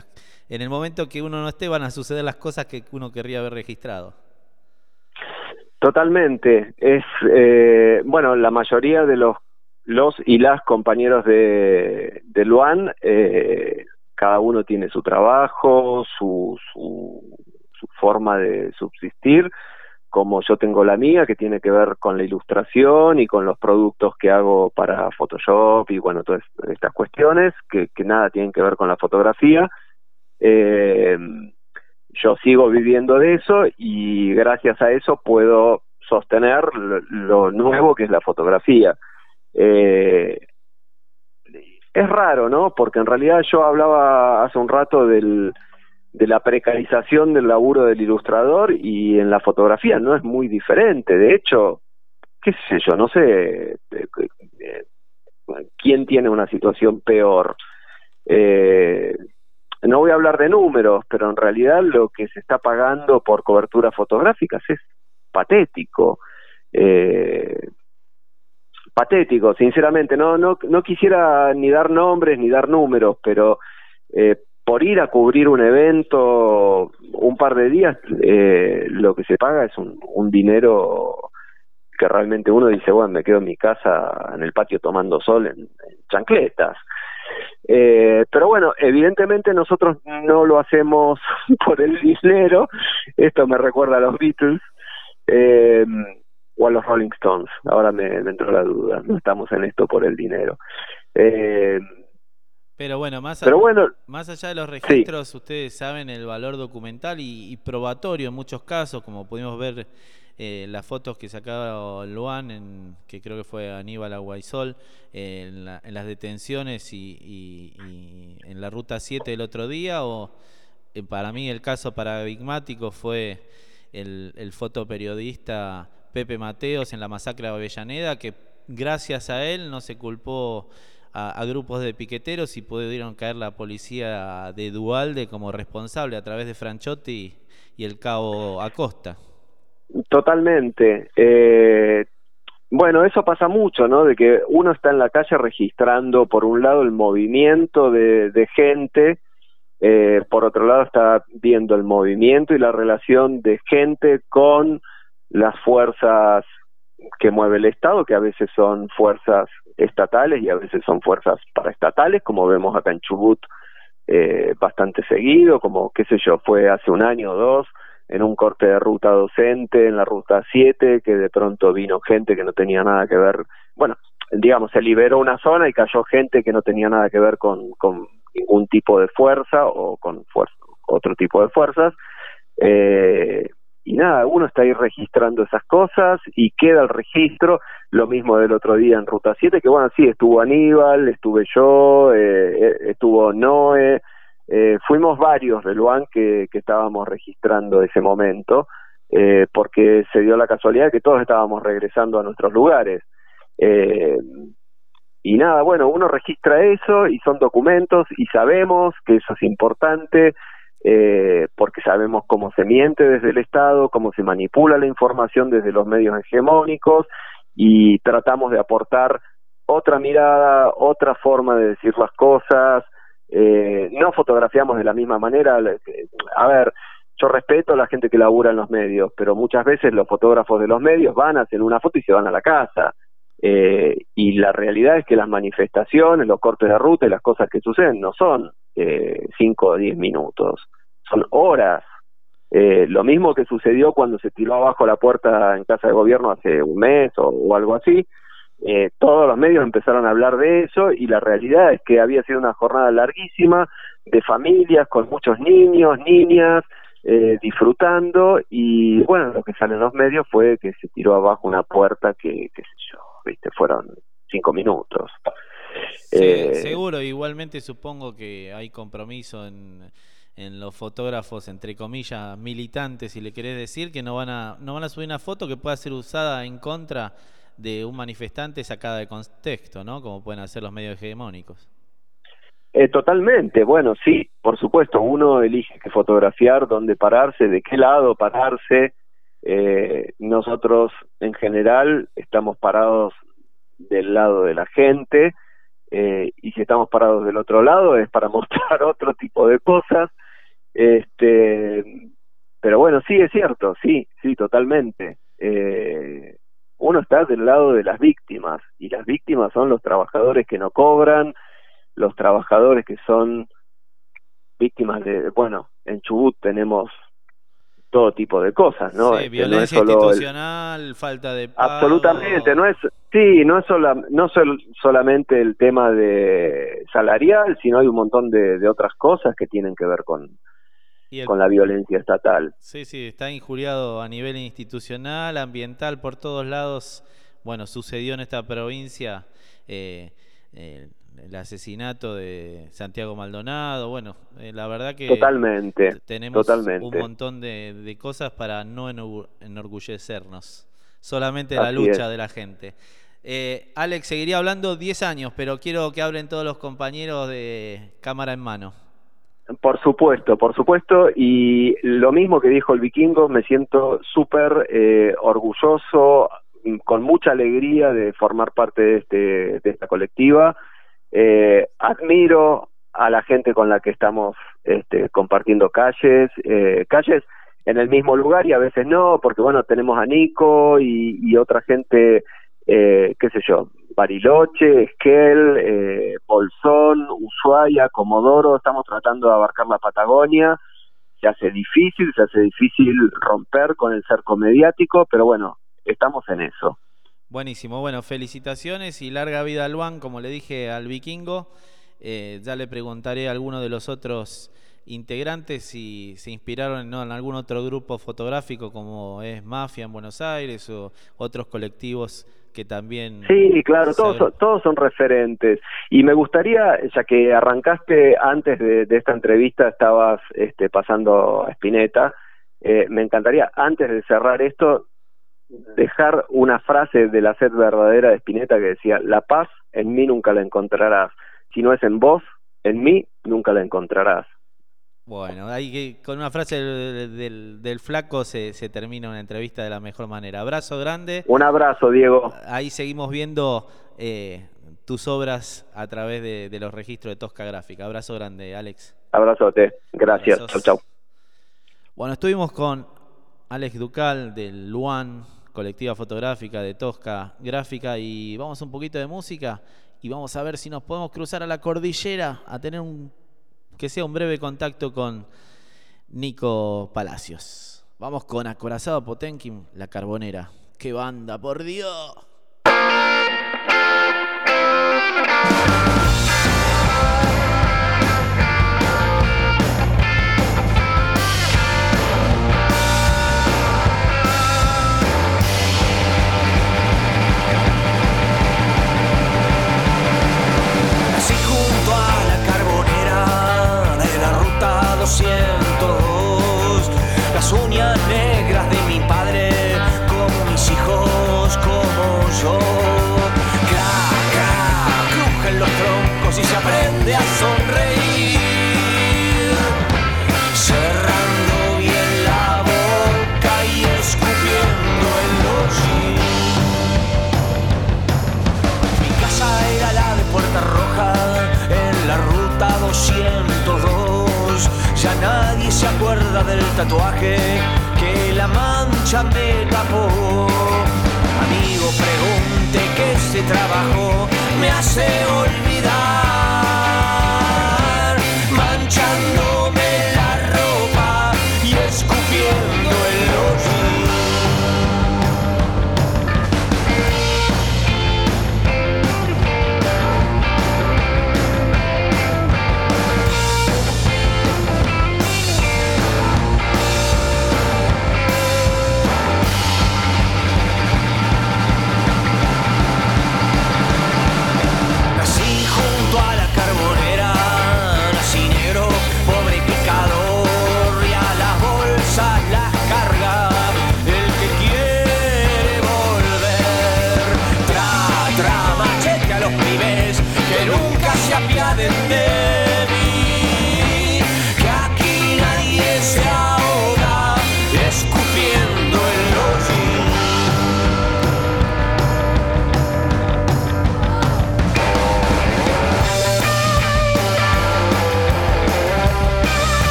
en el momento que uno no esté, van a suceder las cosas que uno querría haber registrado. Totalmente. Es eh, bueno, la mayoría de los los y las compañeros de, Luan, cada uno tiene su trabajo, su, su, forma de subsistir, como yo tengo la mía, que tiene que ver con la ilustración y con los productos que hago para Photoshop y bueno, todas estas cuestiones que, que nada tienen que ver con la fotografía. Eh, yo sigo viviendo de eso y gracias a eso puedo sostener lo, lo nuevo que es la fotografía. Eh, es raro, ¿no? Porque en realidad yo hablaba hace un rato del, de la precarización del laburo del ilustrador y en la fotografía no es muy diferente. De hecho, qué sé yo, no sé eh, eh, quién tiene una situación peor. Eh, no voy a hablar de números, pero en realidad lo que se está pagando por coberturas fotográficas es patético. Eh, patético, sinceramente. No, no, no quisiera ni dar nombres ni dar números, pero por ir a cubrir un evento un par de días, eh, lo que se paga es un, un dinero que realmente uno dice, bueno, me quedo en mi casa en el patio tomando sol en, chancletas. Eh, pero bueno, evidentemente nosotros no lo hacemos por el dinero. Esto me recuerda a los Beatles eh, o a los Rolling Stones. Ahora me, me entró la duda. No estamos en esto por el dinero. Eh, Pero bueno, más, a- Pero bueno, más allá de los registros, ustedes saben el valor documental y, y probatorio en muchos casos, como pudimos ver eh, las fotos que sacaba Luan, en, que creo que fue Aníbal Aguaisol, eh, en, la- en las detenciones y, y- y en la ruta 7 el otro día, o eh, para mí el caso paradigmático fue el, el fotoperiodista Pepe Mateos en la masacre de Avellaneda, que gracias a él no se culpó a, grupos de piqueteros y pudieron caer la policía de Dualde como responsable a través de Franchotti y el cabo Acosta. Totalmente. Eh, bueno, eso pasa mucho, ¿no? De que uno está en la calle registrando, por un lado, el movimiento de, de gente, eh, por otro lado, está viendo el movimiento y la relación de gente con las fuerzas que mueve el Estado, que a veces son fuerzas estatales y a veces son fuerzas paraestatales, como vemos acá en Chubut eh, bastante seguido, como qué sé yo, fue hace un año o dos en un corte de ruta docente en la ruta 7, que de pronto vino gente que no tenía nada que ver, bueno, digamos, se liberó una zona y cayó gente que no tenía nada que ver con, con ningún tipo de fuerza o con fuerza, otro tipo de fuerzas. Eh, y nada, uno está ahí registrando esas cosas y queda el registro, lo mismo del otro día en Ruta 7, que bueno, sí, estuvo Aníbal, estuve yo, eh, eh, estuvo Noé, eh, fuimos varios de Luan que, que estábamos registrando ese momento, eh, porque se dio la casualidad que todos estábamos regresando a nuestros lugares. Eh, y nada, bueno, uno registra eso y son documentos y sabemos que eso es importante eh, porque sabemos cómo se miente desde el Estado, cómo se manipula la información desde los medios hegemónicos y tratamos de aportar otra mirada, otra forma de decir las cosas. Eh, no fotografiamos de la misma manera. A ver, yo respeto a la gente que labura en los medios, pero muchas veces los fotógrafos de los medios van, hacen una foto y se van a la casa. Eh, y la realidad es que las manifestaciones, los cortes de ruta y las cosas que suceden no son eh, cinco o diez minutos, son horas. Eh, lo mismo que sucedió cuando se tiró abajo la puerta en casa de gobierno hace un mes o, o algo así, eh, todos los medios empezaron a hablar de eso y la realidad es que había sido una jornada larguísima de familias con muchos niños, niñas, eh, disfrutando y bueno, lo que sale en los medios fue que se tiró abajo una puerta que, qué sé yo, viste, fueron cinco minutos. Sí, Eh, seguro, igualmente supongo que hay compromiso en, en los fotógrafos, entre comillas, militantes, si le querés decir, que no van a, no van a subir una foto que pueda ser usada en contra de un manifestante sacada de contexto, ¿no? Como pueden hacer los medios hegemónicos. Eh, totalmente, bueno, sí, por supuesto, uno elige qué fotografiar, dónde pararse, de qué lado pararse. Eh, nosotros, en general, estamos parados del lado de la gente eh, y si estamos parados del otro lado es para mostrar otro tipo de cosas. Este, pero bueno, sí, es cierto, sí, sí, totalmente. Eh, uno está del lado de las víctimas y las víctimas son los trabajadores que no cobran, los trabajadores que son víctimas de, bueno, en Chubut tenemos todo tipo de cosas, ¿no? Sí, Este, no violencia el- institucional, falta de pago. Absolutamente, no es, sí, no es sola- no sol- solamente el tema de salarial, sino hay un montón de, de otras cosas que tienen que ver con, Y el- con la violencia estatal. Sí, sí, está injuriado a nivel institucional, ambiental, por todos lados. Bueno, sucedió en esta provincia eh, eh, el asesinato de Santiago Maldonado. Bueno, eh, la verdad que Totalmente, tenemos totalmente. un montón de, de cosas para no enorgu- enorgullecernos. Solamente la Así lucha es. de la gente. Eh, Alex, seguiría hablando 10 años, pero quiero que hablen todos los compañeros de cámara en mano. Por supuesto, por supuesto, y lo mismo que dijo el vikingo, me siento súper eh, orgulloso, mm, con mucha alegría de formar parte de, este, de esta colectiva. Eh, admiro a la gente con la que estamos este, compartiendo calles, eh, calles en el mismo lugar y a veces no, porque bueno, tenemos a Nico y, y otra gente, eh, qué sé yo, Bariloche, Esquel, eh, Bolsón, Ushuaia, Comodoro, estamos tratando de abarcar la Patagonia, se hace difícil, se hace difícil romper con el cerco mediático, pero bueno, estamos en eso. Buenísimo, bueno, felicitaciones y larga vida al Luan, como le dije al vikingo. Eh, ya le preguntaré a alguno de los otros integrantes si se inspiraron en algún otro grupo fotográfico como es Mafia en Buenos Aires o otros colectivos que también... Sí, claro, todos, todos son referentes. Y me gustaría, ya que arrancaste antes de, de esta entrevista, estabas este, pasando a Spinetta, eh, me encantaría, antes de cerrar esto, dejar una frase de la sed verdadera de Spinetta que decía, la paz en mí nunca la encontrarás, si no es en vos, en mí nunca la encontrarás. Bueno, ahí que con una frase del, del- del flaco se, se termina una entrevista de la mejor manera. Abrazo grande. Un abrazo, Diego. Ahí seguimos viendo eh, tus obras a través de, de los registros de Tosca Gráfica. Abrazo grande, Alex. Abrazote. Gracias. Abrazos. Chau, chau. Bueno, estuvimos con Alex Ducal del Luan, colectiva fotográfica de Tosca Gráfica, y vamos un poquito de música y vamos a ver si nos podemos cruzar a la cordillera a tener un que sea un breve contacto con Nico Palacios. Vamos con Acorazado Potenkin, La Carbonera. ¡Qué banda, por Dios! Se acuerda del tatuaje que la mancha me tapó. Amigo, pregunte que ese trabajo me hace olvidar.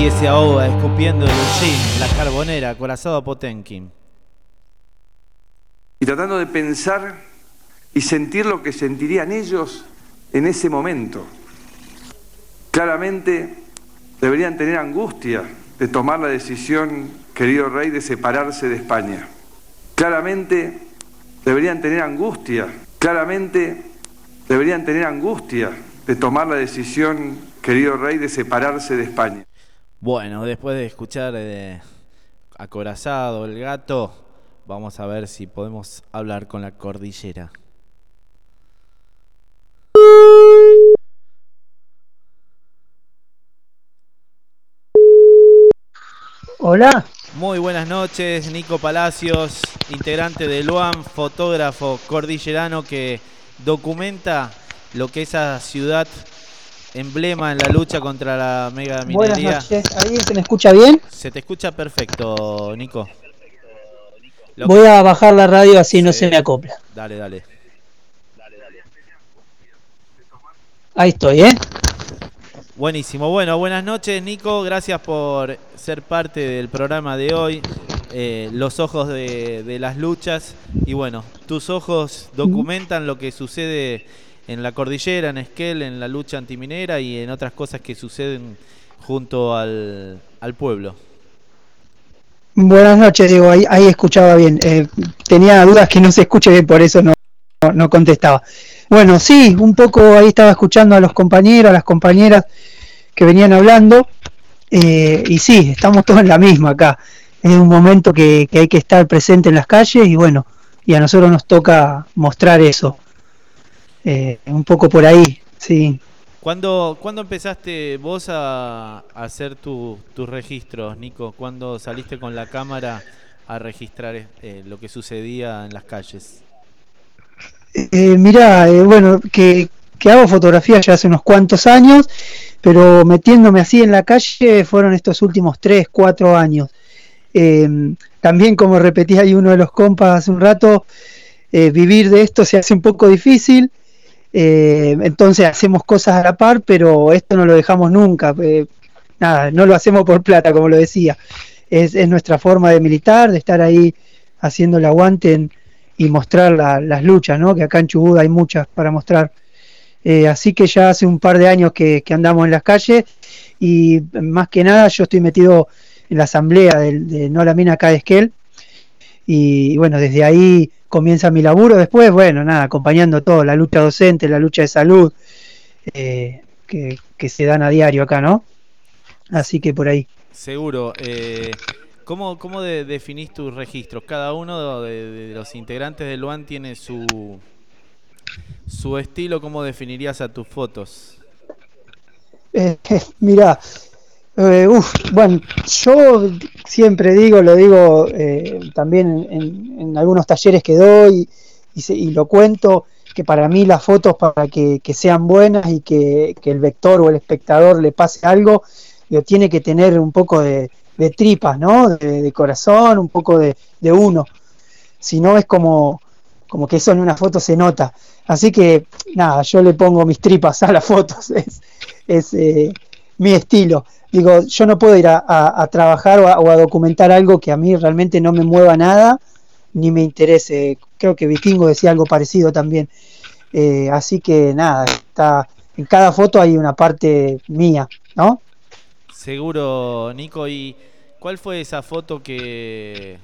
Nadie se ahoga escupiendo el hollín, La Carbonera, Acorazado Potenkin. y tratando de pensar y sentir lo que sentirían ellos en ese momento. Claramente deberían tener angustia de tomar la decisión, querido rey, de separarse de España. Claramente deberían tener angustia, claramente deberían tener angustia de tomar la decisión, querido rey, de separarse de España. Bueno, después de escuchar eh, Acorazado, el gato, vamos a ver si podemos hablar con la cordillera. Hola. Muy buenas noches, Nico Palacios, integrante de LUAM, fotógrafo cordillerano que documenta lo que esa ciudad emblema en la lucha contra la mega Buenas minería. noches. ¿Ahí se me escucha bien? Se te escucha perfecto, Nico. Lo Voy que- a bajar la radio así no se me acopla. Dale, dale. Ahí estoy, ¿eh? Buenísimo. Bueno, buenas noches, Nico. Gracias por ser parte del programa de hoy. Eh, los ojos de, de las luchas. Y bueno, tus ojos documentan lo que sucede en la cordillera, en Esquel, en la lucha antiminera y en otras cosas que suceden junto al, al pueblo. Buenas noches, Diego. Ahí, ahí escuchaba bien. Eh, tenía dudas que no se escuche bien, por eso no, no, no contestaba. Bueno, sí, un poco ahí estaba escuchando a los compañeros, a las compañeras que venían hablando. eh, y sí, estamos todos en la misma acá. Es un momento que, que hay que estar presente en las calles y bueno, y a nosotros nos toca mostrar eso. Eh, un poco por ahí, sí. ¿Cuándo, ¿cuándo empezaste vos a, a hacer tu- tus registros, Nico? ¿Cuándo saliste con la cámara a registrar eh, lo que sucedía en las calles? Eh, mirá, eh, bueno, que, que hago fotografía ya hace unos cuantos años, pero metiéndome así en la calle fueron estos últimos 3, 4 años. Eh, también, como repetía ahí uno de los compas hace un rato, eh, vivir de esto se hace un poco difícil. Eh, entonces hacemos cosas a la par, pero esto no lo dejamos nunca. eh, nada, no lo hacemos por plata, como lo decía. Es, es nuestra forma de militar, de estar ahí haciendo el aguante y mostrar la- las luchas, ¿no? Que acá en Chubut hay muchas para mostrar. Eh, así que ya hace un par de años que, andamos en las calles y más que nada yo estoy metido en la asamblea del- de, No la Mina acá de Esquel y, bueno, desde ahí comienza mi laburo. Después, bueno, nada, acompañando todo, la lucha docente, la lucha de salud eh, que, que se dan a diario acá, ¿no? Así que por ahí. Seguro. Eh, ¿Cómo, cómo de- definís tus registros? Cada uno de, de los integrantes del LUAN tiene su, su estilo. ¿Cómo definirías a tus fotos? Eh, mira, eh, uf, bueno, yo siempre digo, lo digo eh, también en, algunos talleres que doy y, lo cuento, que para mí las fotos para que, sean buenas y que, el vector o el espectador le pase algo, tiene que tener un poco de, tripas, ¿no? De, corazón, un poco de, uno. Si no es como, como que eso en una foto se nota. Así que nada, yo le pongo mis tripas a las fotos, es, es eh, mi estilo. Digo, yo no puedo ir a, a- a trabajar o a, o a documentar algo que a mí realmente no me mueva nada ni me interese. Creo que Vikingo decía algo parecido también. Eh, así que nada, está, en cada foto hay una parte mía, ¿no? Seguro, Nico. ¿Y cuál fue esa foto que,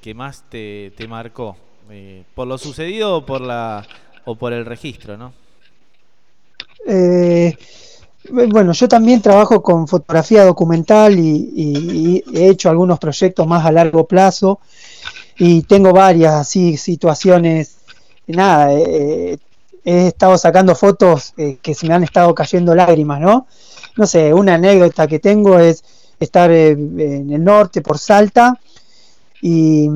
que más te, te marcó? Eh, ¿Por lo sucedido o por, la, o por el registro, no? Eh, bueno, yo también trabajo con fotografía documental y, y- y he hecho algunos proyectos más a largo plazo y tengo varias así situaciones. Nada, eh, he estado sacando fotos eh, que se me han estado cayendo lágrimas, ¿no? No sé, una anécdota que tengo es estar eh, en el norte por Salta y,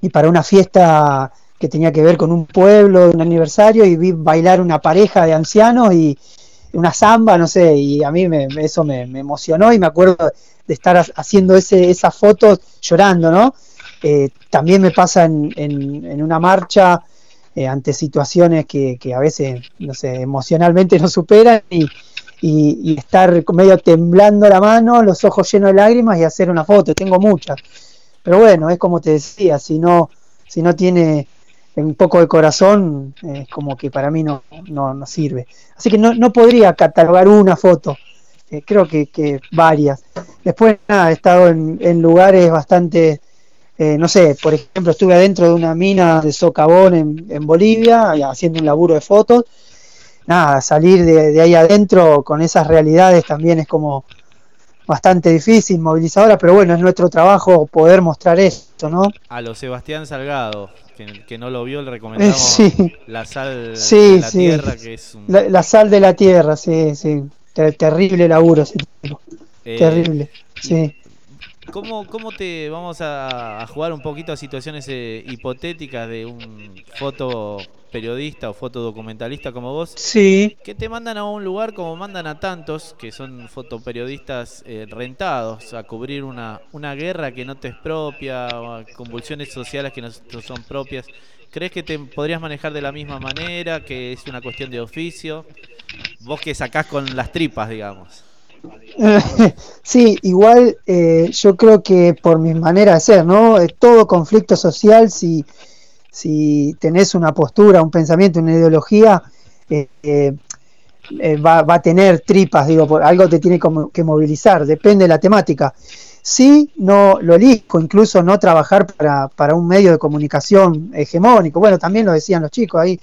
y para una fiesta que tenía que ver con un pueblo, un aniversario, y vi bailar una pareja de ancianos y una samba, no sé, y a mí me- eso me, emocionó y me acuerdo de estar ha- haciendo ese, esas fotos llorando, ¿no? Eh, también me pasa en, una marcha eh, ante situaciones que, a veces, no sé, emocionalmente no superan y- y estar medio temblando la mano, los ojos llenos de lágrimas y hacer una foto. Tengo muchas. Pero bueno, es como te decía, si no, si no tiene un poco de corazón, eh, es como que para mí no, no, no sirve. Así que no, no podría catalogar una foto, eh, creo que, que varias. Después, nada, he estado en, lugares bastante, eh, no sé, por ejemplo, estuve adentro de una mina de socavón en, en Bolivia, haciendo un laburo de fotos. Nada, salir de, de ahí adentro con esas realidades también es como bastante difícil, movilizadora, pero bueno, es nuestro trabajo poder mostrar esto, ¿no? A lo Sebastián Salgado, que, que no lo vio, le recomendamos Eh, sí. La sal Sí, de la sí. tierra, que es un... La, la sal de la tierra, sí, sí. Ter- terrible laburo, ese tipo. Eh, Terrible, sí. ¿Cómo, ¿Cómo te vamos a, a jugar un poquito a situaciones eh, hipotéticas de un foto periodista o fotodocumentalista como vos? Sí. Que te mandan a un lugar como mandan a tantos, que son fotoperiodistas eh, rentados, a cubrir una, una guerra que no te es propia, o convulsiones sociales que no no son propias. ¿Crees que te podrías manejar de la misma manera, que es una cuestión de oficio? Vos que sacás con las tripas, digamos. sí, igual eh, yo creo que por mi manera de ser, ¿no? Todo conflicto social, si, si tenés una postura, un pensamiento, una ideología, eh, eh, eh, va, va a tener tripas, digo, por algo te tiene como que movilizar, depende de la temática. Sí, no lo elijo, incluso no trabajar para, para un medio de comunicación hegemónico. Bueno, también lo decían los chicos ahí,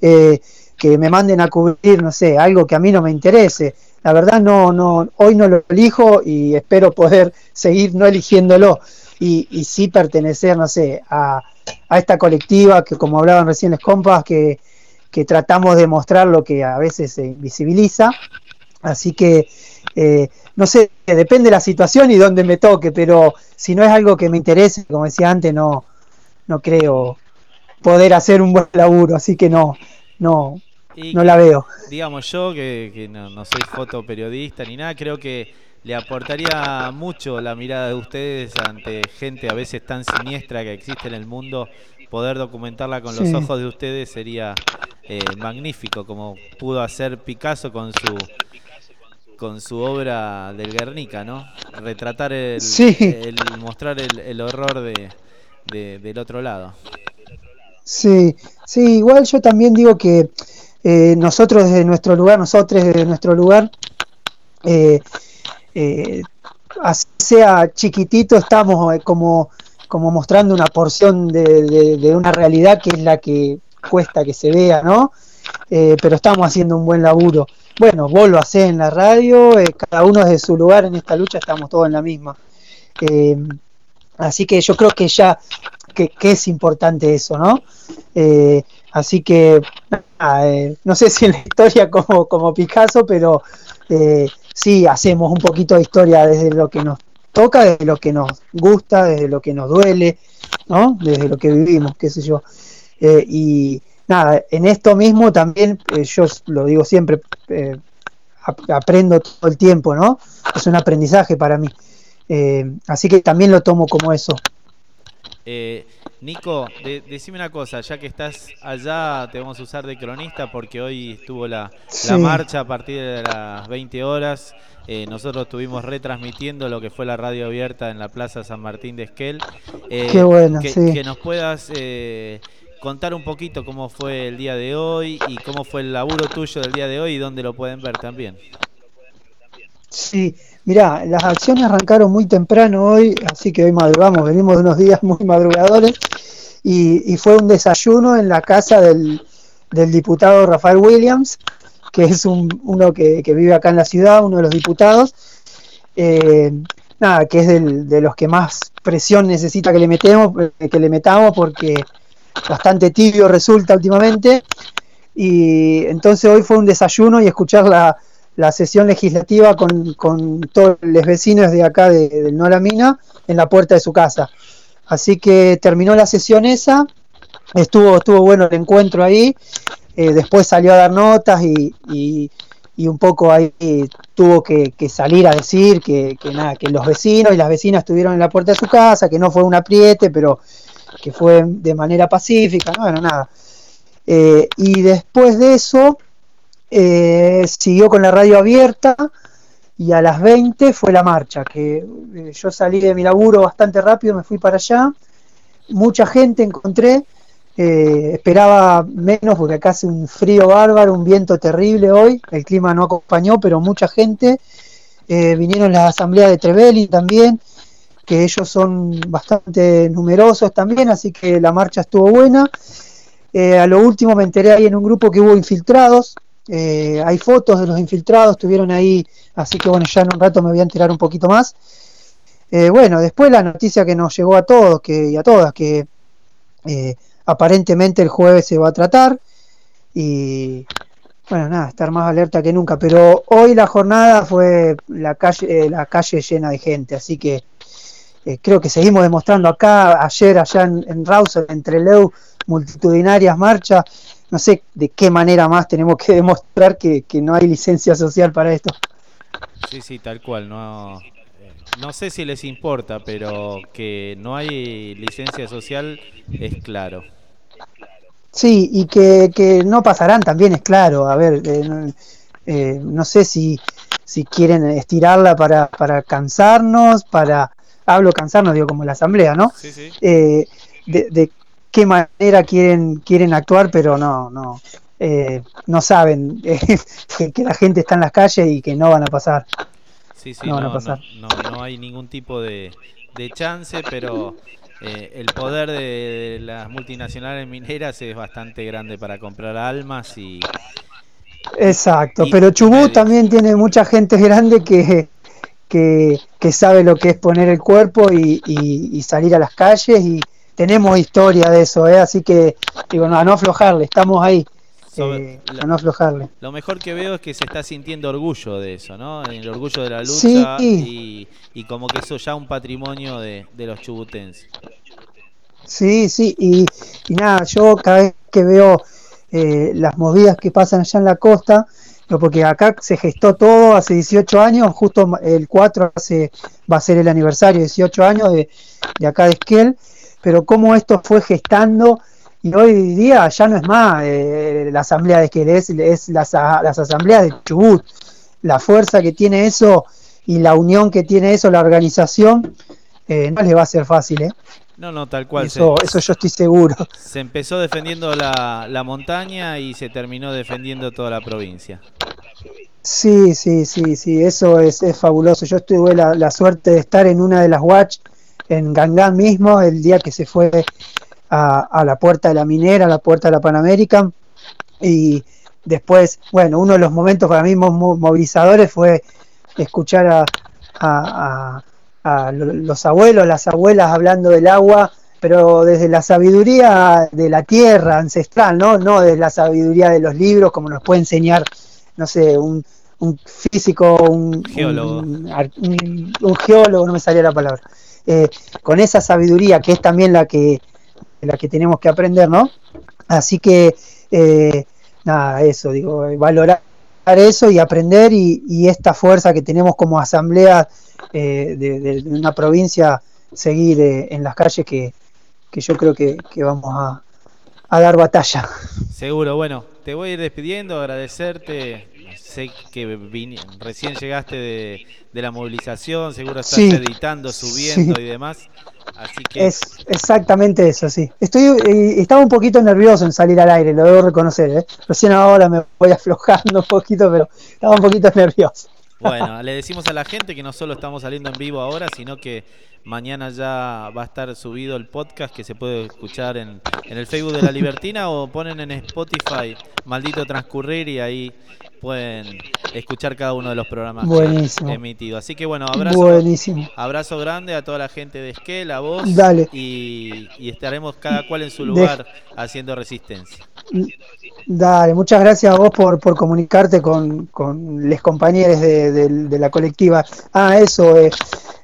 que me manden a cubrir, no sé, algo que a mí no me interese. La verdad no, no, hoy no lo elijo y espero poder seguir no eligiéndolo y, y sí pertenecer, no sé, a, a esta colectiva que como hablaban recién los compas, que, que tratamos de mostrar lo que a veces se invisibiliza. Así que, eh, no sé, depende de la situación y dónde me toque, pero si no es algo que me interese, como decía antes, no, no creo poder hacer un buen laburo, así que no, no, Y no la veo. Digamos, yo que, que no, no soy fotoperiodista ni nada, creo que le aportaría mucho la mirada de ustedes ante gente a veces tan siniestra que existe en el mundo. Poder documentarla con los ojos de ustedes sería eh, magnífico, como pudo hacer Picasso con su con su obra del Guernica, ¿no? Retratar el, Sí. el- mostrar el, el horror de, de- del otro lado. Sí, sí, igual yo también digo que eh, nosotros desde nuestro lugar, nosotros desde nuestro lugar, eh, eh, sea chiquitito, estamos como, como mostrando una porción de, de- una realidad que es la que cuesta que se vea, ¿no? Pero estamos haciendo un buen laburo. Bueno, vos lo hacés en la radio, cada uno desde su lugar en esta lucha, estamos todos en la misma. Así que yo creo que ya que, es importante eso, ¿no? Así que eh, no sé si en la historia como, como Picasso, pero eh, sí hacemos un poquito de historia desde lo que nos toca, desde lo que nos gusta, desde lo que nos duele, ¿no? Desde lo que vivimos, qué sé yo. Eh, y nada, en esto mismo también, eh, yo lo digo siempre, eh, ap- aprendo todo el tiempo, ¿no? Es un aprendizaje para mí. Así que también lo tomo como eso. Eh, Nico, de- decime una cosa, ya que estás allá, te vamos a usar de cronista porque hoy estuvo la, la marcha a partir de las 20 horas. Eh, nosotros estuvimos retransmitiendo lo que fue la radio abierta en la Plaza San Martín de Esquel. Eh, Qué bueno, que, sí. que nos puedas eh, contar un poquito cómo fue el día de hoy y cómo fue el laburo tuyo del día de hoy y dónde lo pueden ver también. Sí, mirá, las acciones arrancaron muy temprano hoy, así que hoy madrugamos, venimos de unos días muy madrugadores, y, fue un desayuno en la casa del, diputado Rafael Williams, que es un, uno que, vive acá en la ciudad, uno de los diputados, eh, nada, que es de los que más presión necesita que le metemos, eh, que le metamos, porque bastante tibio resulta últimamente, y entonces hoy fue un desayuno y escuchar la, la sesión legislativa con, con todos los vecinos de acá de, No La Mina en la puerta de su casa. Así que terminó la sesión esa, estuvo, estuvo bueno el encuentro ahí, eh, después salió a dar notas y, y- un poco ahí tuvo que, salir a decir que, que nada, que los vecinos y las vecinas estuvieron en la puerta de su casa, que no fue un apriete, pero que fue de manera pacífica, ¿no? bueno, nada. Eh, y después de eso, eh, siguió con la radio abierta y a las 20 fue la marcha, que eh, yo salí de mi laburo bastante rápido, me fui para allá, mucha gente encontré, eh, esperaba menos porque acá hace un frío bárbaro, un viento terrible hoy, el clima no acompañó, pero mucha gente, vinieron las asambleas de Trevelin también, que ellos son bastante numerosos también, así que la marcha estuvo buena. A lo último me enteré ahí en un grupo que hubo infiltrados. Eh, hay fotos de los infiltrados, estuvieron ahí, así que bueno, ya en un rato me voy a enterar un poquito más. Eh, bueno, después la noticia que nos llegó a todos que, y a todas, que eh, aparentemente el jueves se va a tratar. Y bueno, nada, estar más alerta que nunca. Pero hoy la jornada fue la calle, eh, la calle llena de gente, así que creo que seguimos demostrando acá, ayer allá en, en entre Leu, multitudinarias marchas. No sé de qué manera más tenemos que demostrar que, que no hay licencia social para esto. Sí, sí, tal cual. No, eh, no sé si les importa, pero que no hay licencia social es claro. Sí, y que, que no pasarán también es claro. A ver, eh, no, eh, no sé si, si quieren estirarla para, para cansarnos, para... Hablo cansarnos, digo, como la asamblea, ¿no? Sí, sí. Eh, de, de qué manera quieren, quieren actuar, pero no, no. eh, no saben eh, que, que la gente está en las calles y que no van a pasar. Sí, sí, No no, van a pasar. no, no hay ningún tipo de, de chance, pero eh, el poder de, de las multinacionales mineras es bastante grande para comprar almas y Exacto, Y- pero Chubut también tiene mucha gente grande que, que, que sabe lo que es poner el cuerpo y, y- y salir a las calles y tenemos historia de eso, ¿eh? así que digo, no, a no aflojarle, estamos ahí, eh, a no aflojarle. lo mejor que veo es que se está sintiendo orgullo de eso, ¿no? El orgullo de la lucha Sí. y, y como que eso ya un patrimonio de, de los chubutenses. Sí, sí, y, y nada, yo cada vez que veo eh, las movidas que pasan allá en la costa, porque acá se gestó todo hace 18 años, justo el 4 hace, va a ser el aniversario, 18 años de, de acá de Esquel, pero cómo esto fue gestando Y hoy día ya no es más eh, la asamblea de es las, las asambleas de Chubut. La fuerza que tiene eso y la unión que tiene eso, la organización, eh, no les va a ser fácil, ¿eh? No, no, tal cual. Eso, se, eso yo estoy seguro. se empezó defendiendo la, la montaña y se terminó defendiendo toda la provincia. Sí, sí, sí, sí, eso es, es fabuloso. Yo tuve la, la suerte de estar en una de las watch en Gangán mismo, el día que se fue a, a la puerta de la minera, a la puerta de la Pan American. Y después, bueno, uno de los momentos para mí mo- movilizadores fue escuchar a, a- a- a lo- los abuelos, las abuelas hablando del agua, pero desde la sabiduría de la tierra ancestral, ¿no? No desde la sabiduría de los libros, como nos puede enseñar, no sé, un, un físico, un Geólogo. un- un geólogo, no me salía la palabra. Eh, con esa sabiduría que es también la que, la que tenemos que aprender, ¿no? Así que, eh, nada, eso, digo, valorar eso y aprender y, esta fuerza que tenemos como asamblea eh, de, una provincia, seguir en las calles que, que yo creo que, que vamos a, a dar batalla. Seguro, bueno, te voy a ir despidiendo, agradecerte. Sé que vini- recién llegaste de, de la movilización, seguro estás Sí, editando, subiendo sí. y demás. Así que Es exactamente eso, sí. Estoy, eh, estaba un poquito nervioso en salir al aire, lo debo reconocer, ¿eh? Recién ahora me voy aflojando un poquito, pero estaba un poquito nervioso. Bueno, le decimos a la gente que no solo estamos saliendo en vivo ahora, sino que mañana ya va a estar subido el podcast que se puede escuchar en, en el Facebook de La Libertina o ponen en Spotify Maldito Transcurrir y ahí pueden escuchar cada uno de los programas que Buenísimo. he emitido. Así que bueno, abrazo, Buenísimo. abrazo grande a toda la gente de Esquel, a vos Dale. Y, y estaremos cada cual en su lugar haciendo resistencia. Dale, muchas gracias a vos por, por comunicarte con, con los compañeros de, de- de la colectiva. Ah, eso, eh,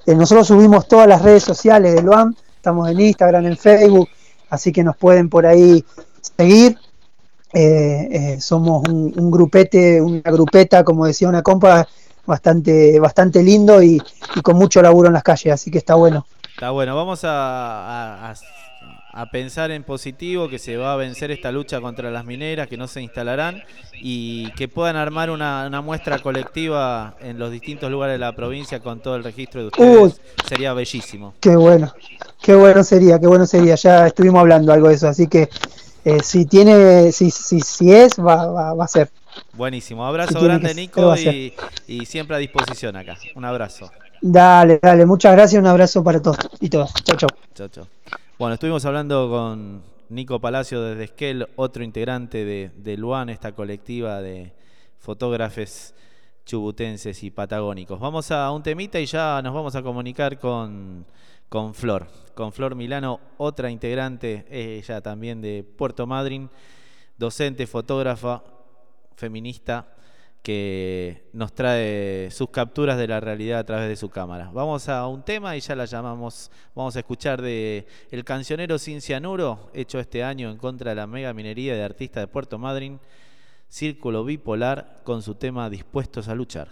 eh, nosotros subimos todas las redes sociales del UAM, estamos en Instagram, en Facebook, así que nos pueden por ahí seguir. Eh, somos un, grupete, una grupeta, como decía una compa, bastante, bastante lindo y, con mucho laburo en las calles, así que está bueno. Está bueno, vamos a- a pensar en positivo, que se va a vencer esta lucha contra las mineras, que no se instalarán y que puedan armar una, una muestra colectiva en los distintos lugares de la provincia con todo el registro de ustedes. Sería bellísimo. Qué bueno, qué bueno sería, qué bueno sería. Ya estuvimos hablando algo de eso, así que eh, si tiene, si, si, si es, va, va, va a ser. Buenísimo, abrazo grande Nico y, y siempre a disposición acá. Un abrazo. Dale, dale, muchas gracias, un abrazo para todos y todas. Chau, chau. Chao, chao. Bueno, estuvimos hablando con Nico Palacio desde Esquel, otro integrante de, de Luan, esta colectiva de fotógrafos chubutenses y patagónicos. Vamos a un temita y ya nos vamos a comunicar con, con Flor. Con Flor Milano, otra integrante, ella también de Puerto Madryn, docente, fotógrafa, feminista, que nos trae sus capturas de la realidad a través de su cámara. Vamos a un tema y ya la llamamos, vamos a escuchar de El cancionero sin cianuro, hecho este año en contra de la mega minería de artistas de Puerto Madryn, Círculo Bipolar, con su tema Dispuestos a luchar.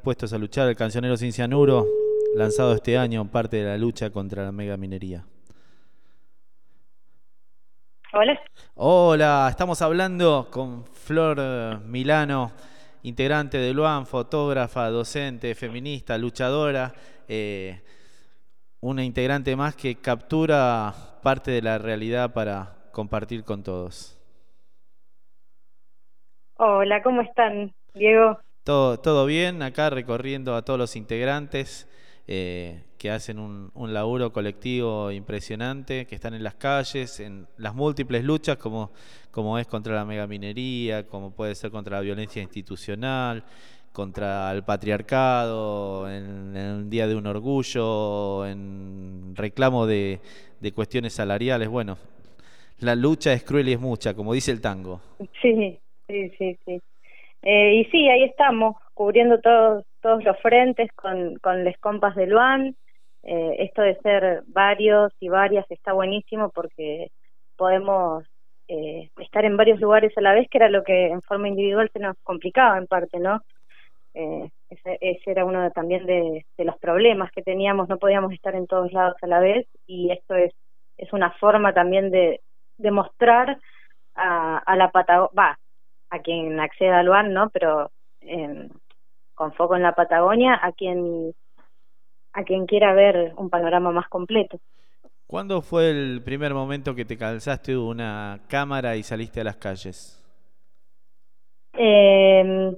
Dispuestos a luchar, el cancionero sin cianuro, lanzado este año, parte de la lucha contra la mega minería. Hola. Hola, estamos hablando con Flor Milano, integrante de Luan, fotógrafa, docente, feminista, luchadora, eh, una integrante más que captura parte de la realidad para compartir con todos. Hola, ¿cómo están, Diego? Todo, todo bien, acá recorriendo a todos los integrantes eh, que hacen un, un laburo colectivo impresionante, que están en las calles, en las múltiples luchas como, como es contra la megaminería, como puede ser contra la violencia institucional, contra el patriarcado, en, en el Día de un Orgullo, en reclamo de, de cuestiones salariales. Bueno, la lucha es cruel y es mucha, como dice el tango. Sí, sí, sí, sí. Eh, y sí, ahí estamos, cubriendo todos todos los frentes con, con les compas de Luan. Eh, esto de ser varios y varias está buenísimo porque podemos eh, estar en varios lugares a la vez, que era lo que en forma individual se nos complicaba en parte, ¿no? Eh, ese, ese era uno de- también de, los problemas que teníamos, no podíamos estar en todos lados a la vez y esto es, es una forma también de, de mostrar a, a la Patagonia, a quien acceda al Luan, ¿no? Pero eh, con foco en la Patagonia, a quien a quien quiera ver un panorama más completo. ¿Cuándo fue el primer momento que te calzaste una cámara y saliste a las calles? Eh,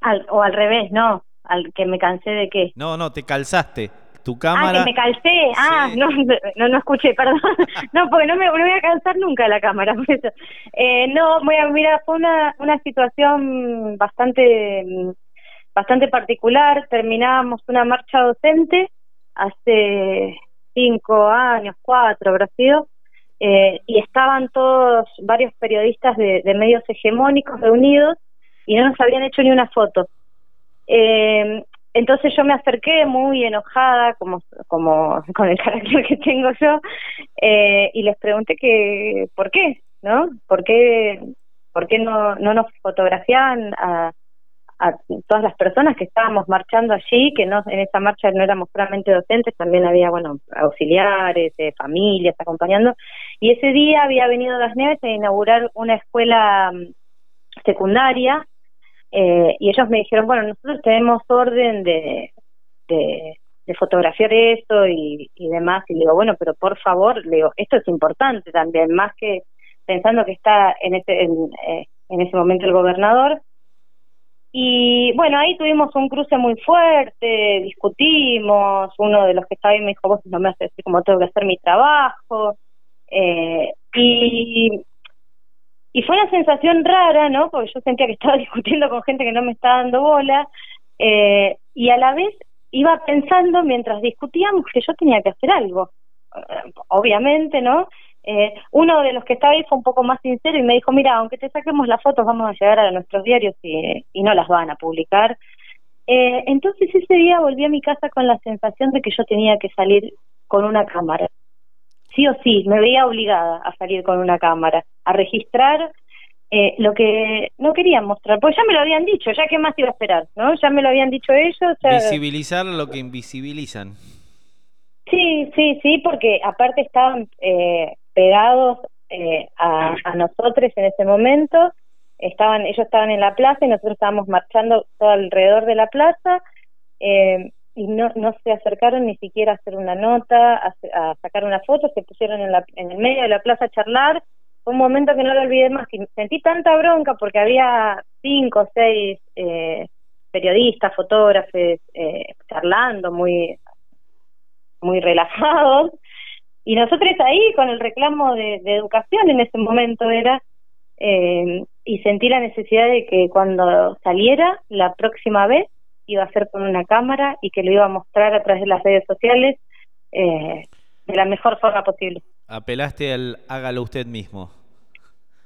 al, o al revés, no, al que me cansé de qué. No, no, te calzaste. Tu Ah, cámara. que me calcé. Ah, no, no, no escuché, perdón. No, porque no me, no voy a cansar nunca la cámara. por eso. Eh, no, mira, mira, fue una, una situación bastante, bastante particular. Terminábamos una marcha docente hace cinco años, cuatro habrá sido, eh, y estaban todos, varios periodistas de, de medios hegemónicos reunidos y no nos habían hecho ni una foto. Eh, entonces yo me acerqué muy enojada, como, como con el carácter que tengo yo, eh, y les pregunté que por qué, ¿no? ¿Por qué, por qué no, no nos fotografiaban a, todas las personas que estábamos marchando allí, que no en esa marcha no éramos puramente docentes, también había, bueno, auxiliares, eh, familias acompañando, y ese día había venido Las Nieves a inaugurar una escuela mm, secundaria eh, y ellos me dijeron, bueno, nosotros tenemos orden de, de, fotografiar esto y, y demás. Y le digo, bueno, pero por favor, le digo, esto es importante también, más que pensando que está en ese, en, eh, en ese momento el gobernador. Y bueno, ahí tuvimos un cruce muy fuerte, discutimos, uno de los que estaba ahí me dijo, vos no me haces decir cómo tengo que hacer mi trabajo. Eh, y y fue una sensación rara, ¿no? Porque yo sentía que estaba discutiendo con gente que no me estaba dando bola. eh, y a la vez iba pensando mientras discutíamos que yo tenía que hacer algo. Eh, obviamente, ¿no? Eh, uno de los que estaba ahí fue un poco más sincero y me dijo, mira, aunque te saquemos las fotos, vamos a llegar a nuestros diarios y, y no las van a publicar. Eh, entonces ese día volví a mi casa con la sensación de que yo tenía que salir con una cámara sí o sí, me veía obligada a salir con una cámara, a registrar eh, lo que no querían mostrar, pues ya me lo habían dicho, ya qué más iba a esperar, ¿no? Ya me lo habían dicho ellos. ya- Visibilizar lo que invisibilizan. Sí, sí, sí, porque aparte estaban eh, pegados eh, a, a nosotros en ese momento, estaban, ellos estaban en la plaza y nosotros estábamos marchando todo alrededor de la plaza eh, y no, no se acercaron ni siquiera a hacer una nota, a, sacar una foto, se pusieron en, la, en el medio de la plaza a charlar. Fue un momento que no lo olvidé más, que sentí tanta bronca porque había cinco o seis eh, periodistas, fotógrafos eh, charlando muy muy relajados y nosotros ahí con el reclamo de, de educación en ese momento era eh, y sentí la necesidad de que cuando saliera la próxima vez iba a ser con una cámara y que lo iba a mostrar a través de las redes sociales eh, de la mejor forma posible. Apelaste al hágalo usted mismo.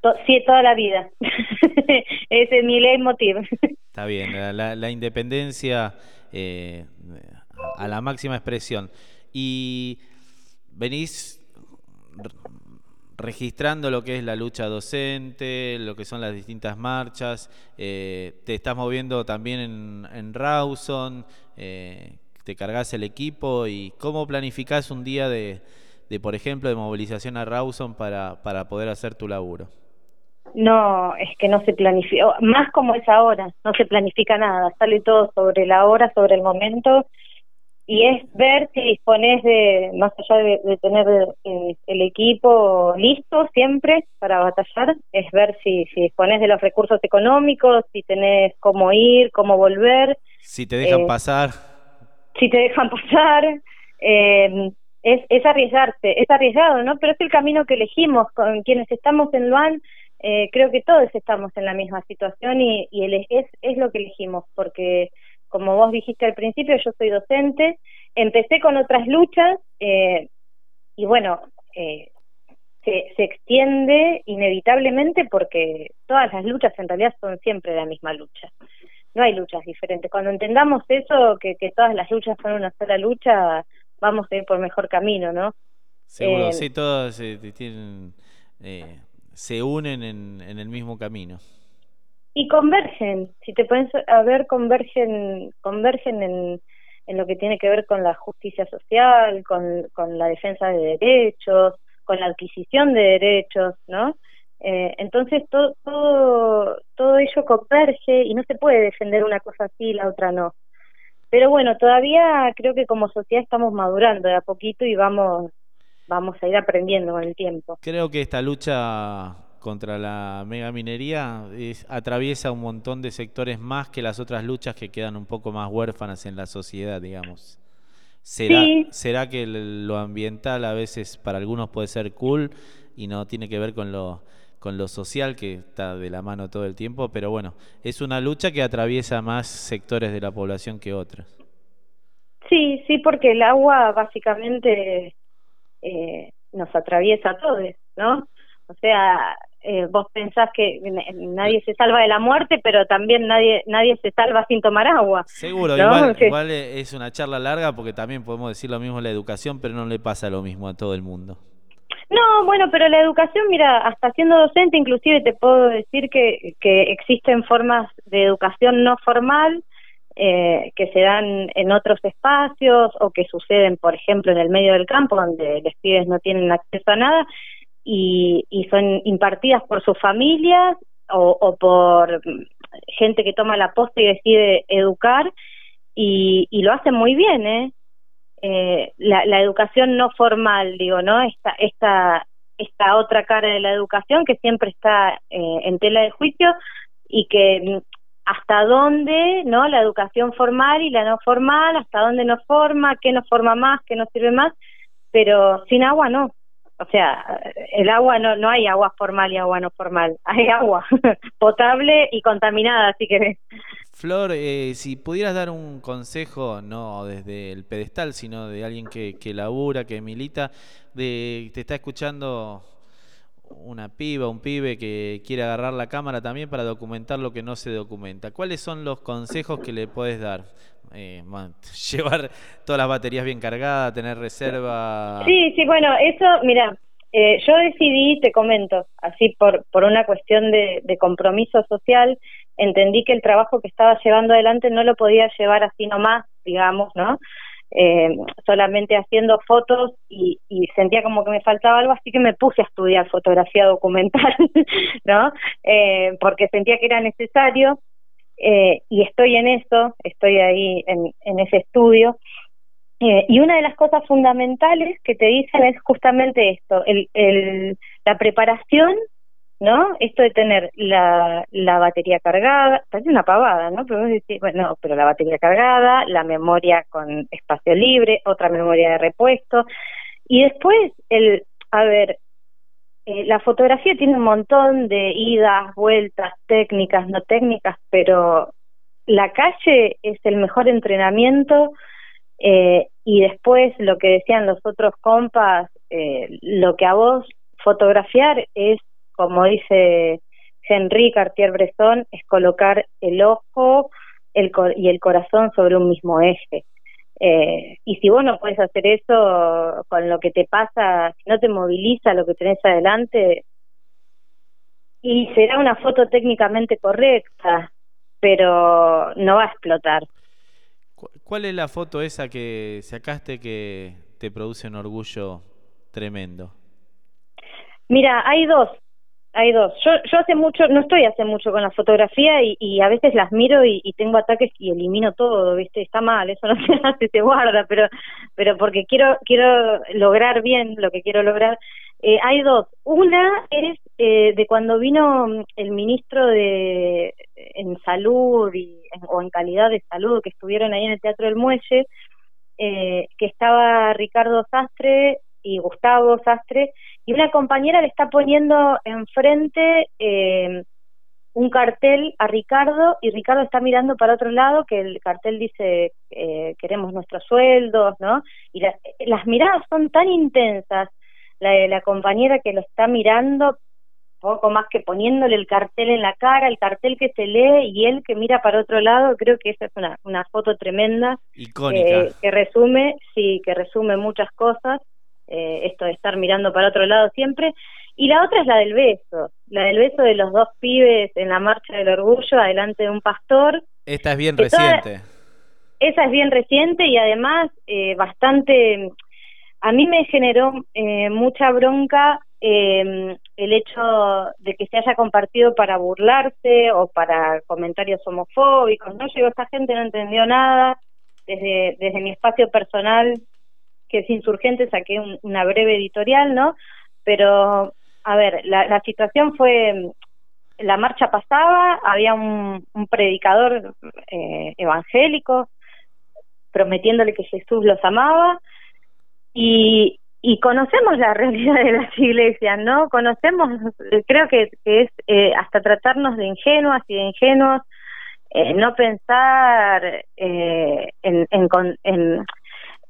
To- sí, toda la vida. Ese es mi leitmotiv. Está bien, la, la- la independencia eh, a la máxima expresión. Y venís registrando lo que es la lucha docente, lo que son las distintas marchas, eh, te estás moviendo también en, en Rawson, eh, te cargas el equipo y cómo planificás un día de, de, por ejemplo, de movilización a Rawson para, para poder hacer tu laburo. No, es que no se planifica, más como es ahora, no se planifica nada, sale todo sobre la hora, sobre el momento, y es ver si dispones de, más allá de, de tener eh, el equipo listo siempre para batallar, es ver si, si dispones de los recursos económicos, si tenés cómo ir, cómo volver, Si te dejan Eh, pasar, si te dejan pasar, eh, es, es arriesgarse, es arriesgado, ¿no? Pero es el camino que elegimos, con quienes estamos en Luan, eh, creo que todos estamos en la misma situación y, y ele- es, es lo que elegimos, porque como vos dijiste al principio, yo soy docente, empecé con otras luchas eh, y bueno, eh, se, se extiende inevitablemente porque todas las luchas en realidad son siempre la misma lucha. No hay luchas diferentes. Cuando entendamos eso, que, que todas las luchas son una sola lucha, vamos a ir por mejor camino, ¿no? seguro, Eh, sí, todos eh, tienen, eh, se unen en, en el mismo camino. Y convergen, si te pones a ver, convergen, convergen en, en lo que tiene que ver con la justicia social, con, con la defensa de derechos, con la adquisición de derechos, ¿no? Eh, entonces todo, todo, todo ello converge y no se puede defender una cosa así y la otra no. Pero bueno, todavía creo que como sociedad estamos madurando de a poquito y vamos, vamos a ir aprendiendo con el tiempo. Creo que esta lucha contra la megaminería es- atraviesa un montón de sectores más que las otras luchas que quedan un poco más huérfanas en la sociedad, digamos. ¿Será, Sí. ¿Será que lo ambiental a veces para algunos puede ser cool y no tiene que ver con lo, con lo social que está de la mano todo el tiempo? Pero bueno, es una lucha que atraviesa más sectores de la población que otras. Sí, sí, porque el agua básicamente eh, nos atraviesa a todos, ¿no? O sea, eh, vos pensás que nadie se salva de la muerte, pero también nadie nadie se salva sin tomar agua. Seguro, ¿no? igual, igual eh, es una charla larga porque también podemos decir lo mismo en la educación, pero no le pasa lo mismo a todo el mundo. No, bueno, pero la educación, mira, hasta siendo docente, inclusive te puedo decir que, que existen formas de educación no formal eh, que se dan en otros espacios o que suceden, por ejemplo, en el medio del campo, donde los pibes no tienen acceso a nada y, y son impartidas por sus familias o, por gente que toma la posta y decide educar y, y lo hacen muy bien, ¿eh? eh, la, la educación no formal, digo, ¿no? Esta, esta, esta otra cara de la educación que siempre está eh, en tela de juicio y que mm, hasta dónde, ¿no? La educación formal y la no formal, hasta dónde nos forma, qué nos forma más, qué nos sirve más, pero sin agua no. O sea, el agua no, no hay agua formal y agua no formal, hay agua potable y contaminada, así que Flor, eh, si pudieras dar un consejo, no desde el pedestal, sino de alguien que, que labura, que milita, de te está escuchando una piba, un pibe que quiere agarrar la cámara también para documentar lo que no se documenta. ¿Cuáles son los consejos que le puedes dar? Eh, llevar todas las baterías bien cargadas, tener reserva. Sí, sí, bueno, eso, mira, eh, yo decidí, te comento, así por, por una cuestión de, de compromiso social, entendí que el trabajo que estaba llevando adelante no lo podía llevar así nomás, digamos, ¿no? Eh, solamente haciendo fotos y, y sentía como que me faltaba algo, así que me puse a estudiar fotografía documental, ¿no? Eh, porque sentía que era necesario eh, y estoy en eso, estoy ahí en, en ese estudio. Eh, y una de las cosas fundamentales que te dicen es justamente esto, el, el, la preparación, ¿no? Esto de tener la, la batería cargada, parece una pavada, ¿no? Pero vos decís, bueno, no, pero la batería cargada, la memoria con espacio libre, otra memoria de repuesto, y después el, a ver, eh, la fotografía tiene un montón de idas, vueltas, técnicas, no técnicas, pero la calle es el mejor entrenamiento eh, y después lo que decían los otros compas, eh, lo que a vos fotografiar es como dice Henri Cartier-Bresson, es colocar el ojo el, y el corazón sobre un mismo eje. Eh, y si vos no puedes hacer eso con lo que te pasa, si no te moviliza lo que tenés adelante, y será una foto técnicamente correcta, pero no va a explotar. ¿Cuál es la foto esa que sacaste que te produce un orgullo tremendo? Mira, hay dos, hay dos. Yo, yo hace mucho, no estoy hace mucho con la fotografía y, a veces las miro y, tengo ataques y elimino todo, ¿viste? Está mal, eso no se hace, se guarda, pero, pero porque quiero, quiero lograr bien lo que quiero lograr. Eh, hay dos. Una es eh, de cuando vino mm, el ministro de en salud y, o en calidad de salud que estuvieron ahí en el Teatro del Muelle, eh, que estaba Ricardo Sastre y Gustavo Sastre, y una compañera le está poniendo enfrente eh, un cartel a Ricardo y Ricardo está mirando para otro lado que el cartel dice eh, queremos nuestros sueldos, ¿no? Y la- las miradas son tan intensas, la de la compañera que lo está mirando poco más que poniéndole el cartel en la cara, el cartel que se lee y él que mira para otro lado, creo que esa es una, una foto tremenda Icónica. eh, que resume, sí, que resume muchas cosas, eh, esto de estar mirando para otro lado siempre. Y la otra es la del beso, la del beso de los dos pibes en la marcha del orgullo, adelante de un pastor. Esta es bien toda- reciente. Esa es bien reciente y además eh, bastante, a mí me generó eh, mucha bronca eh, el hecho de que se haya compartido para burlarse o para comentarios homofóbicos, ¿no? Llegó esta gente, no entendió nada, desde, desde mi espacio personal, que es insurgente, saqué un- una breve editorial, ¿no? Pero, a ver, la, la situación fue, la marcha pasaba, había un, predicador eh, evangélico prometiéndole que Jesús los amaba y, y conocemos la realidad de las iglesias, ¿no? Conocemos, creo que, es eh, hasta tratarnos de ingenuas y de ingenuos, eh, no pensar eh, en, en, en,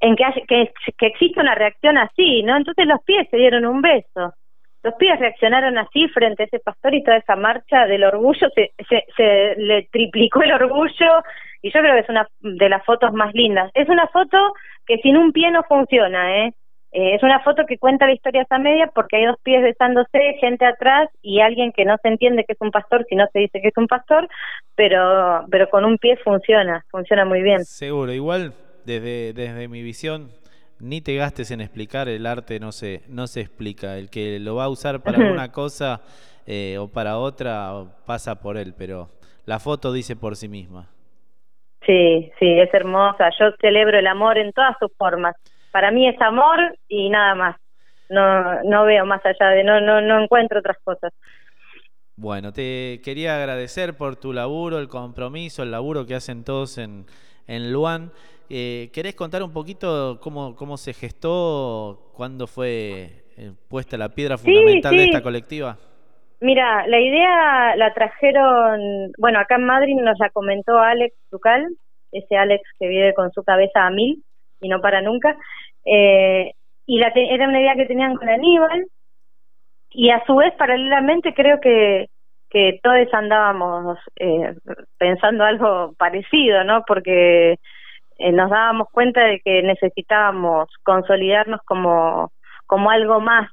en que, haya- que, existe una reacción así, ¿no? Entonces los pies se dieron un beso. Los pies reaccionaron así frente a ese pastor y toda esa marcha del orgullo, se, se, se le triplicó el orgullo y yo creo que es una de las fotos más lindas. Es una foto que sin un pie no funciona, ¿eh? Eh, es una foto que cuenta la historia esa media porque hay dos pies besándose, gente atrás y alguien que no se entiende que es un pastor si no se dice que es un pastor, pero pero con un pie funciona, funciona muy bien. Seguro, igual desde, desde mi visión, ni te gastes en explicar, el arte no se, no se explica. El que lo va a usar para alguna cosa eh, o para otra pasa por él, pero la foto dice por sí misma. Sí, sí, es hermosa. Yo celebro el amor en todas sus formas. Para mí es amor y nada más. No no veo más allá de no no no encuentro otras cosas. Bueno, te quería agradecer por tu laburo, el compromiso, el laburo que hacen todos en, en Luan. Eh, ¿Querés contar un poquito cómo, cómo se gestó, cuándo fue eh, puesta la piedra Sí, fundamental de esta colectiva? Mira, la idea la trajeron, bueno, acá en Madrid nos la comentó Alex Ducal, ese Alex que vive con su cabeza a mil y no para nunca, eh, y la te- era una idea que tenían con Aníbal, y a su vez, paralelamente, creo que, que todos andábamos eh, pensando algo parecido, ¿no? Porque eh, nos dábamos cuenta de que necesitábamos consolidarnos como, como algo más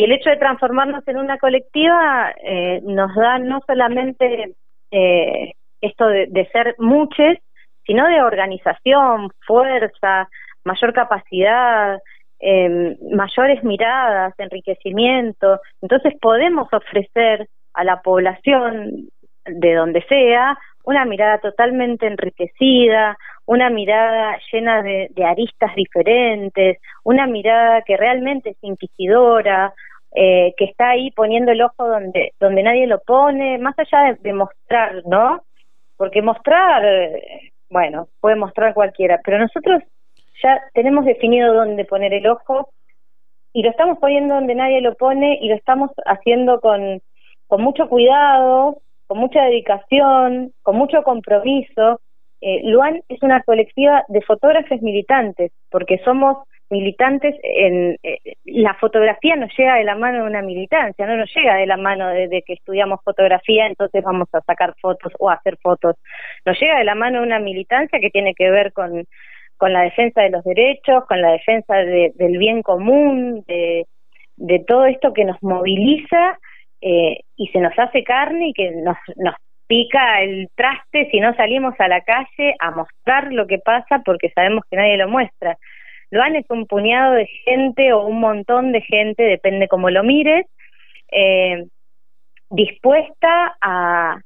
y el hecho de transformarnos en una colectiva eh, nos da no solamente eh, esto de, ser muchos, sino de organización, fuerza, mayor capacidad, eh, mayores miradas, enriquecimiento. Entonces podemos ofrecer a la población de donde sea una mirada totalmente enriquecida, una mirada llena de, aristas diferentes, una mirada que realmente es inquisidora, eh, que está ahí poniendo el ojo donde donde nadie lo pone, más allá de, de mostrar, ¿no? Porque mostrar, bueno, puede mostrar cualquiera, pero nosotros ya tenemos definido dónde poner el ojo y lo estamos poniendo donde nadie lo pone y lo estamos haciendo con, con mucho cuidado, con mucha dedicación, con mucho compromiso eh, Luan es una colectiva de fotógrafos militantes, porque somos militantes en eh, la fotografía nos llega de la mano de una militancia, no nos llega de la mano de, que estudiamos fotografía, entonces vamos a sacar fotos o a hacer fotos. Nos llega de la mano de una militancia que tiene que ver con, con la defensa de los derechos, con la defensa de- del bien común, de, de todo esto que nos moviliza eh, y se nos hace carne y que nos, nos pica el traste si no salimos a la calle a mostrar lo que pasa porque sabemos que nadie lo muestra. Luan es un puñado de gente o un montón de gente, depende cómo lo mires, eh, dispuesta a,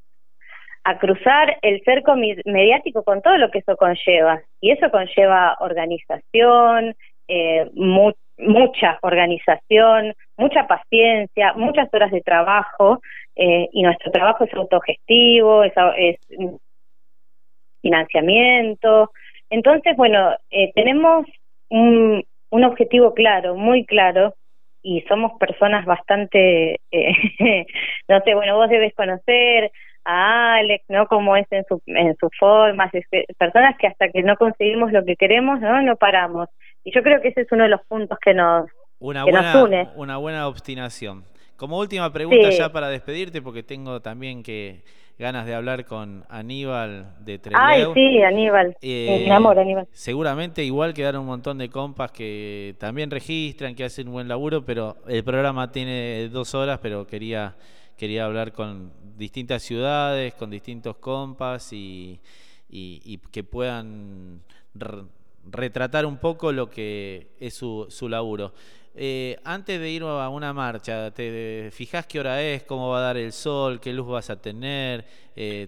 a cruzar el cerco mediático con todo lo que eso conlleva. Y eso conlleva organización, eh, mu- mucha organización, mucha paciencia, muchas horas de trabajo, eh, y nuestro trabajo es autogestivo, es, es financiamiento. Entonces, bueno, eh, tenemos un, objetivo claro, muy claro, y somos personas bastante, eh, no sé, bueno, vos debes conocer a Alex, ¿no? Cómo es en su, en sus formas, personas que hasta que no conseguimos lo que queremos, ¿no? No paramos. Y yo creo que ese es uno de los puntos que nos, Una que nos buena, une. una buena obstinación. Como última pregunta Sí. ya para despedirte, porque tengo también que ganas de hablar con Aníbal de Trelew. Ay, sí, Aníbal. Eh, Mi amor, Aníbal. Seguramente igual quedaron un montón de compas que también registran, que hacen un buen laburo, pero el programa tiene dos horas, pero quería, quería hablar con distintas ciudades, con distintos compas y, y- y que puedan retratar un poco lo que es su, su laburo. Eh, antes de ir a una marcha, ¿te fijas qué hora es, cómo va a dar el sol, qué luz vas a tener? Eh,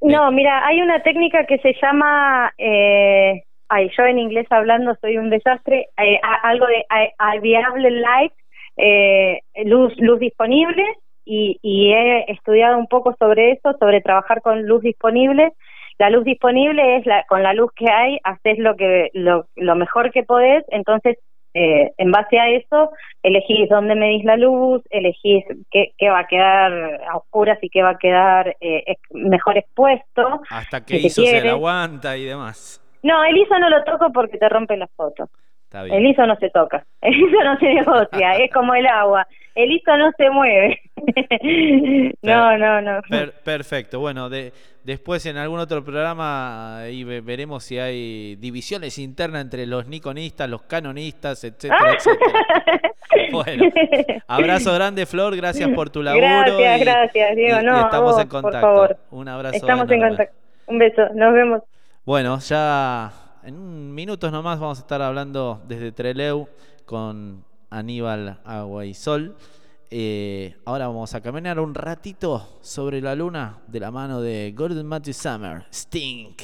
No, mira, hay una técnica que se llama, eh, ay, yo en inglés hablando soy un desastre, eh, a- algo de a- Available Light, eh, luz, luz disponible, y, y he estudiado un poco sobre eso, sobre trabajar con luz disponible. La luz disponible es la, con la luz que hay, haces lo que lo, lo mejor que podés, entonces eh, en base a eso elegís dónde medís la luz, elegís qué, qué va a quedar a oscuras y qué va a quedar eh, mejor expuesto. hasta que si se la aguanta y demás. No, el ISO no lo toco porque te rompe la foto. Está bien. El ISO no se toca, el ISO no se negocia, es como el agua. El ISO no se mueve. no, no, no. Per- perfecto. Bueno, de, después en algún otro programa ahí ve- veremos si hay divisiones internas entre los nikonistas, los canonistas, etcétera, etcétera. Bueno, abrazo grande, Flor. Gracias por tu laburo. Gracias, y- gracias, Diego. no, estamos vos, en por contacto. favor. Un abrazo. Estamos en contacto. Un beso, nos vemos. Bueno, ya en minutos nomás vamos a estar hablando desde Treleu con Aníbal Agua y Sol. Eh, ahora vamos a caminar un ratito sobre la luna de la mano de Gordon Matthew Summer, Stink.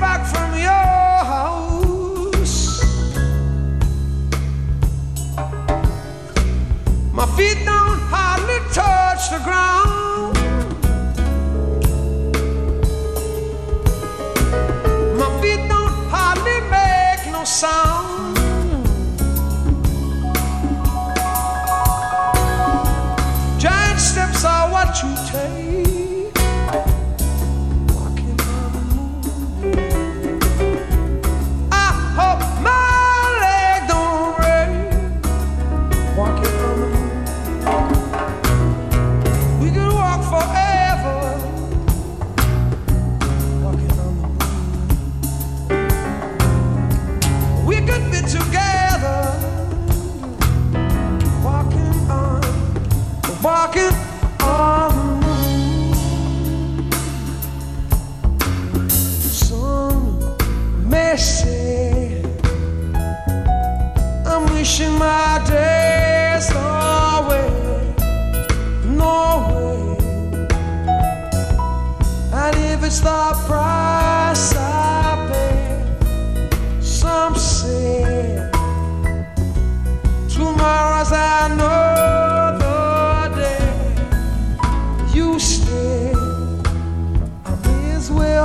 Back from your house. My feet don't hardly touch the ground. My feet don't hardly make no sound. Giant steps are what you take. walking all alone. Some may say I'm wishing my days away. No way. And if it's the price.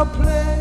play.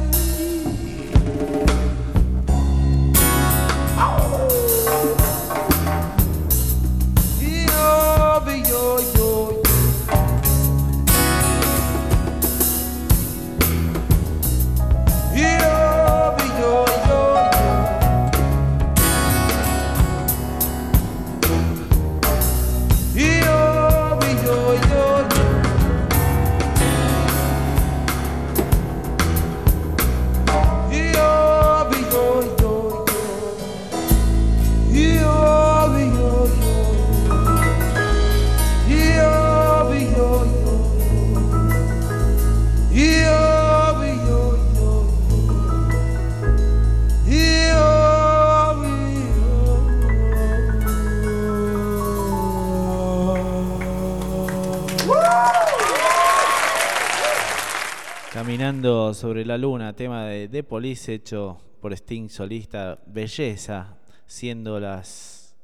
Sobre la luna, tema de Police hecho por Sting solista, belleza, siendo las...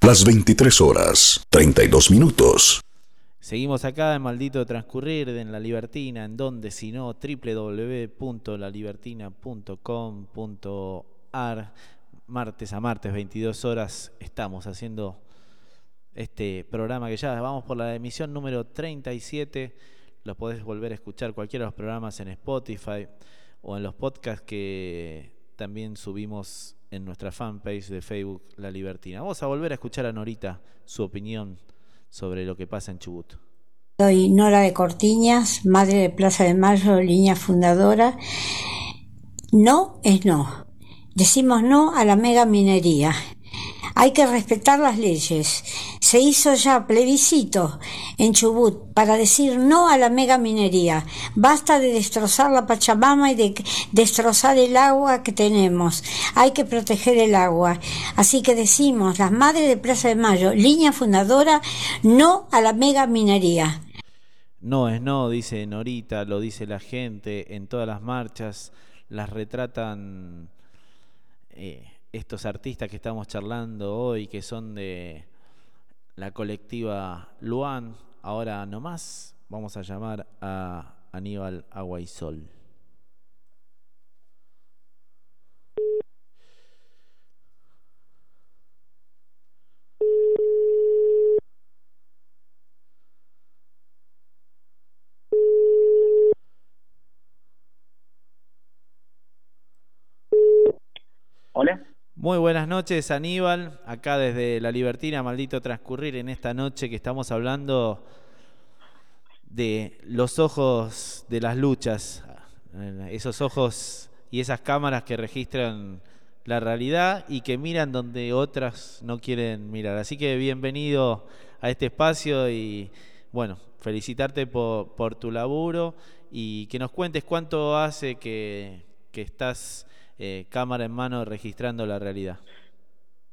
Las 23 horas, 32 minutos. Seguimos acá en Maldito Transcurrir, en La Libertina, en donde si no, www.lalibertina.com.ar. Martes a martes, 22 horas, estamos haciendo este programa que ya vamos por la emisión número 37. Los podés volver a escuchar cualquiera de los programas en Spotify o en los podcasts que también subimos en nuestra fanpage de Facebook La Libertina. Vamos a volver a escuchar a Norita su opinión sobre lo que pasa en Chubut. Soy Nora de Cortiñas, madre de Plaza de Mayo, línea fundadora. No es no. Decimos no a la mega minería. Hay que respetar las leyes. Se hizo ya plebiscito en Chubut para decir no a la mega minería. Basta de destrozar la Pachamama y de destrozar el agua que tenemos. Hay que proteger el agua. Así que decimos, las madres de Plaza de Mayo, línea fundadora, no a la mega minería. No es no, dice Norita, lo dice la gente en todas las marchas, las retratan eh, estos artistas que estamos charlando hoy, que son de la colectiva Luan. Ahora nomás vamos a llamar a Aníbal Agua Sol. Hola. Muy buenas noches, Aníbal. Acá desde La Libertina, maldito transcurrir en esta noche que estamos hablando de los ojos de las luchas, esos ojos y esas cámaras que registran la realidad y que miran donde otras no quieren mirar. Así que bienvenido a este espacio y bueno, felicitarte por, tu laburo y que nos cuentes cuánto hace que estás eh, cámara en mano registrando la realidad.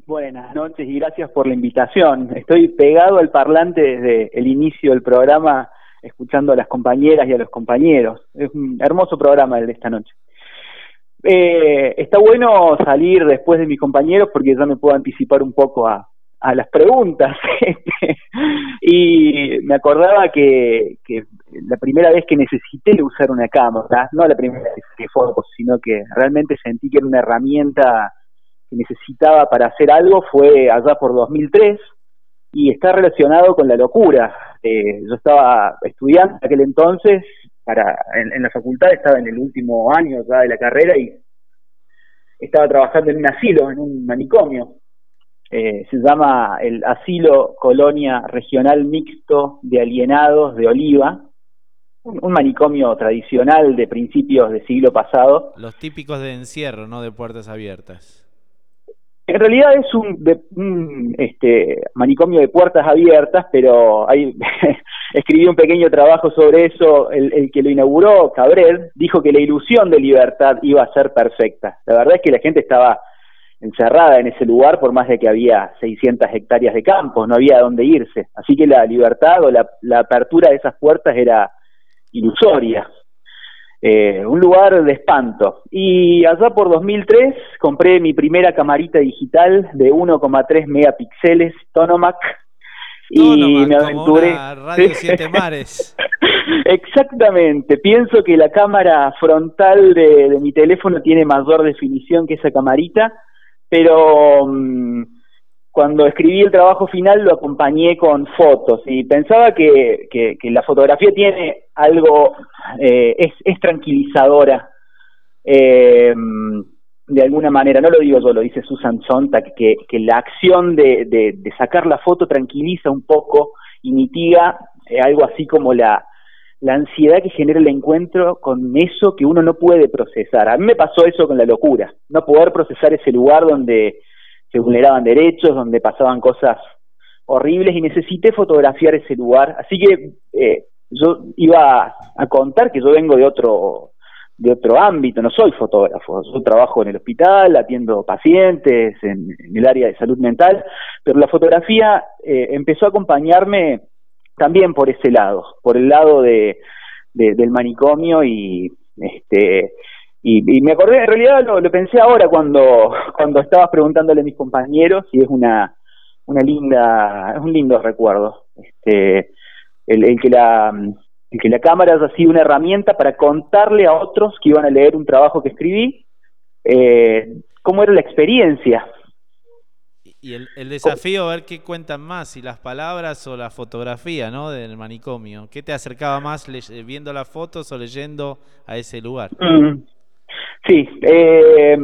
Buenas noches y gracias por la invitación. Estoy pegado al parlante desde el inicio del programa, escuchando a las compañeras y a los compañeros. Es un hermoso programa el de esta noche. Eh, está bueno salir después de mis compañeros porque ya me puedo anticipar un poco a, a las preguntas. y me acordaba que, la primera vez que necesité usar una cámara, no la primera vez que sino que realmente sentí que era una herramienta que necesitaba para hacer algo, fue allá por 2003 y está relacionado con la locura. Eh, yo estaba estudiando en aquel entonces, para en, la facultad, estaba en el último año de la carrera y estaba trabajando en un asilo, en un manicomio, eh, se llama el Asilo Colonia Regional Mixto de Alienados de Oliva, un, un, manicomio tradicional de principios del siglo pasado. Los típicos de encierro, no de puertas abiertas. En realidad es un, de, un este, manicomio de puertas abiertas, pero hay, escribí un pequeño trabajo sobre eso. El, el, que lo inauguró, Cabrel, dijo que la ilusión de libertad iba a ser perfecta. La verdad es que la gente estaba encerrada en ese lugar por más de que había 600 hectáreas de campos, no había dónde irse. Así que la libertad o la, la apertura de esas puertas era ilusoria. Eh, un lugar de espanto. Y allá por 2003 compré mi primera camarita digital de 1,3 megapíxeles, Tonomac, y me aventuré. Radio Siete Mares. Exactamente. Pienso que la cámara frontal de, de mi teléfono tiene mayor definición que esa camarita pero um, cuando escribí el trabajo final lo acompañé con fotos y pensaba que, que, que la fotografía tiene algo, eh, es, es, tranquilizadora. Eh, de alguna manera, no lo digo yo, lo dice Susan Sontag, que, que la acción de, de, de, sacar la foto tranquiliza un poco y mitiga eh, algo así como la, la ansiedad que genera el encuentro con eso que uno no puede procesar. A mí me pasó eso con la locura, no poder procesar ese lugar donde se vulneraban derechos, donde pasaban cosas horribles y necesité fotografiar ese lugar. Así que eh, yo iba a contar que yo vengo de otro de otro ámbito, no soy fotógrafo, yo trabajo en el hospital, atiendo pacientes en, el área de salud mental, pero la fotografía eh, empezó a acompañarme también por ese lado, por el lado de, de- del manicomio y este y, me acordé, en realidad lo, lo pensé ahora cuando, cuando estabas preguntándole a mis compañeros y es una, una linda, es un lindo recuerdo. Este, el, el que la, el que la cámara haya sido una herramienta para contarle a otros que iban a leer un trabajo que escribí, eh, cómo era la experiencia. Y el, el desafío, a ver qué cuentan más, si las palabras o la fotografía, ¿no? Del manicomio. ¿Qué te acercaba más le- viendo las fotos o leyendo a ese lugar? Mm. Sí, eh,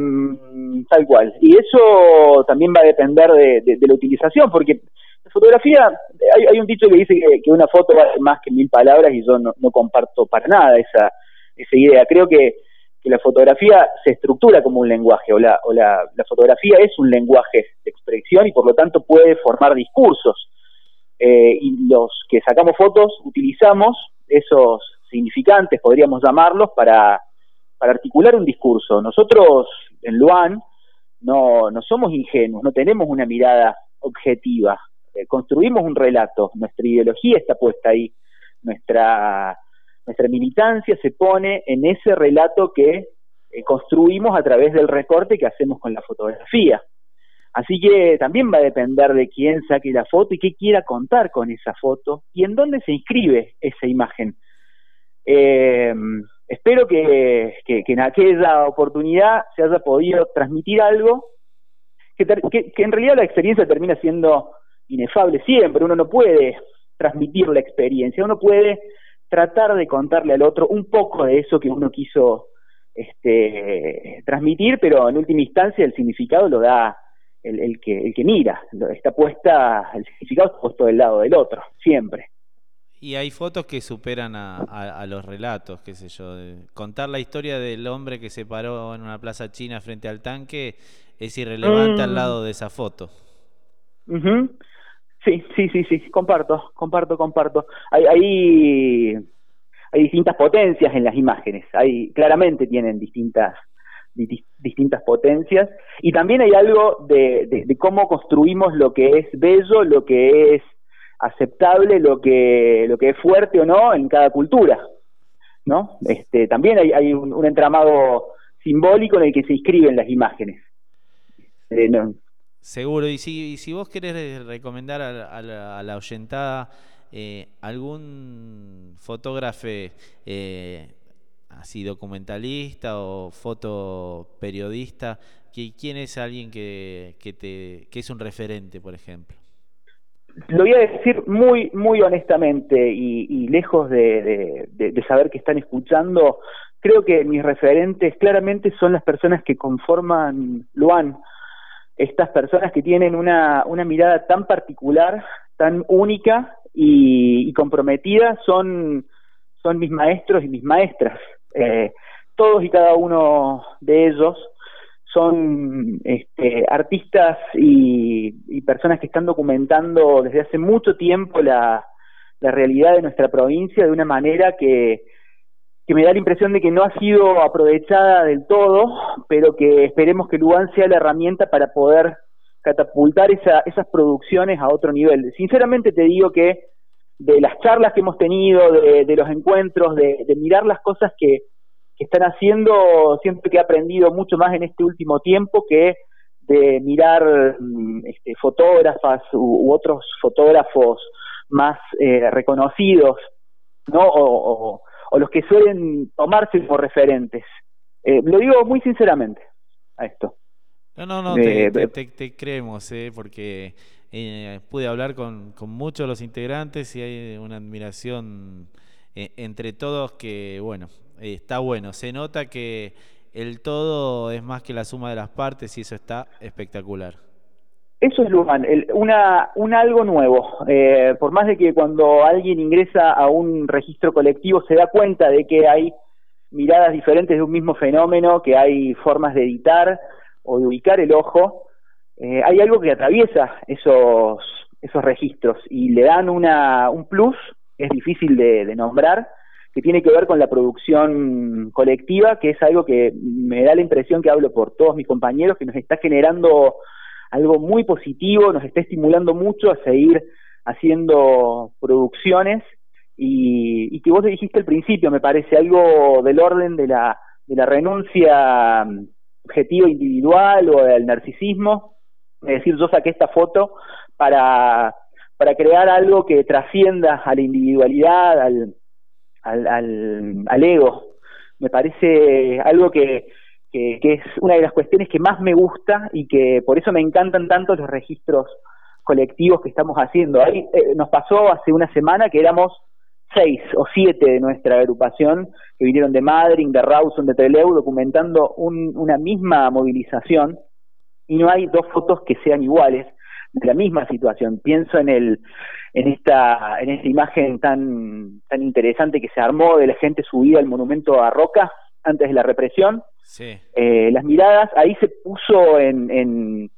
tal cual. Y eso también va a depender de, de- de la utilización, porque la fotografía, hay, hay un dicho que dice que, que una foto vale más que mil palabras y yo no, no comparto para nada esa, esa idea. Creo que, que la fotografía se estructura como un lenguaje, o, la, o la, la fotografía es un lenguaje de expresión y por lo tanto puede formar discursos. Eh, y los que sacamos fotos utilizamos esos significantes, podríamos llamarlos, para para articular un discurso. Nosotros en Luan no, no somos ingenuos, no tenemos una mirada objetiva. Eh, construimos un relato, nuestra ideología está puesta ahí, nuestra, nuestra militancia se pone en ese relato que eh, construimos a través del recorte que hacemos con la fotografía. Así que también va a depender de quién saque la foto y qué quiera contar con esa foto y en dónde se inscribe esa imagen. Eh, espero que, en aquella oportunidad se haya podido transmitir algo que- que en realidad la experiencia termina siendo inefable siempre. Uno no puede transmitir la experiencia, uno puede tratar de contarle al otro un poco de eso que uno quiso este, transmitir, pero en última instancia el significado lo da el, el que, el que mira, está puesta, el significado está puesto del lado del otro, siempre. Y hay fotos que superan a, a- a los relatos, qué sé yo. de- contar la historia del hombre que se paró en una plaza china frente al tanque es irrelevante al Mm. lado de esa foto. Sí, sí, sí, sí, comparto, comparto, comparto. Hay, hay, hay distintas potencias en las imágenes, hay, claramente tienen distintas, di- distintas potencias y también hay algo de, cómo construimos lo que es bello, lo que es aceptable, lo que, lo que es fuerte o no en cada cultura, ¿no? Este, también hay, un, entramado simbólico en el que se inscriben las imágenes. Eh, Seguro, y si, y si vos querés recomendar a, a la, a la oyentada eh, algún fotógrafo eh, así documentalista o fotoperiodista, ¿quién es alguien que, te, que es un referente, por ejemplo? Lo voy a decir muy, muy honestamente y, lejos de- de saber que están escuchando, creo que mis referentes claramente son las personas que conforman Luan, estas personas que tienen una, una mirada tan particular, tan única y, comprometida, son, son mis maestros y mis maestras. Eh, todos y cada uno de ellos son este, artistas y, y personas que están documentando desde hace mucho tiempo la, la realidad de nuestra provincia de una manera que, que me da la impresión de que no ha sido aprovechada del todo, pero que esperemos que Luan sea la herramienta para poder catapultar esa, esas producciones a otro nivel. Sinceramente te digo que de las charlas que hemos tenido, de, los encuentros, de, mirar las cosas que, están haciendo, siento que he aprendido mucho más en este último tiempo que de mirar mm, este, fotógrafas u, otros fotógrafos más eh, reconocidos, ¿no? O- o los que suelen tomarse como referentes. Eh, lo digo muy sinceramente a esto. No, no, no, Eh, te, te- te- te creemos, eh, porque eh, pude hablar con, con muchos de los integrantes y hay una admiración eh, entre todos que, bueno, eh, está bueno. Se nota que el todo es más que la suma de las partes y eso está espectacular. Eso es Luan, el- una, un algo nuevo. Eh, por más de que cuando alguien ingresa a un registro colectivo se da cuenta de que hay miradas diferentes de un mismo fenómeno, que hay formas de editar o de ubicar el ojo, eh, hay algo que atraviesa esos, esos registros y le dan una, un plus, es difícil de nombrar, que tiene que ver con la producción colectiva, que es algo que me da la impresión que hablo por todos mis compañeros, que nos está generando algo muy positivo, nos está estimulando mucho a seguir haciendo producciones y, y que vos dijiste al principio, me parece, algo del orden de la, de la renuncia mm, objetiva individual o del narcisismo. Es decir, yo saqué esta foto para, para crear algo que trascienda a la individualidad, al, al, al, al ego. Me parece algo que, que, es una de las cuestiones que más me gusta y que por eso me encantan tanto los registros colectivos que estamos haciendo. Ahí eh, nos pasó hace una semana que éramos seis o siete de nuestra agrupación que vinieron de Madrid, de Rawson, de Trelew, documentando un, una misma movilización y no hay dos fotos que sean iguales de la misma situación. Pienso en el en esta en esta imagen tan tan interesante que se armó de la gente subida al monumento a Roca antes de la represión. Sí. Eh, las miradas ahí se puso en, en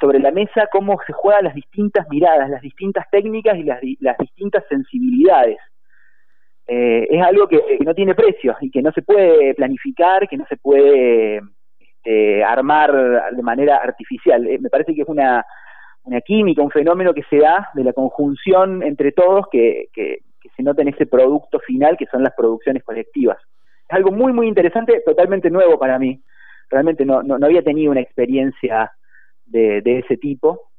sobre la mesa cómo se juegan las distintas miradas, las distintas técnicas y las, las distintas sensibilidades. Eh, es algo que, que, no tiene precio y que no se puede planificar, que no se puede este, armar de manera artificial. Eh, me parece que es una, una química, un fenómeno que se da de la conjunción entre todos que, que, que se nota en ese producto final que son las producciones colectivas. Es algo muy, muy interesante, totalmente nuevo para mí. Realmente no, no, no había tenido una experiencia de, de ese tipo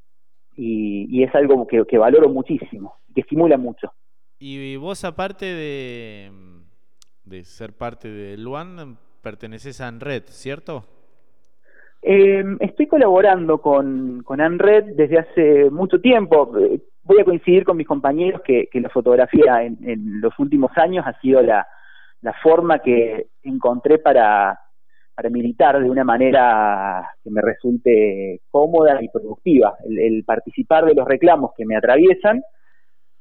y, y, es algo que, que valoro muchísimo, que estimula mucho. Y vos aparte de, de ser parte de Luan, perteneces a ANRED, ¿cierto? Eh, estoy colaborando con, con ANRED desde hace mucho tiempo. Voy a coincidir con mis compañeros que, que la fotografía en, en, los últimos años ha sido la, la forma que encontré para, para militar de una manera que me resulte cómoda y productiva. El, el participar de los reclamos que me atraviesan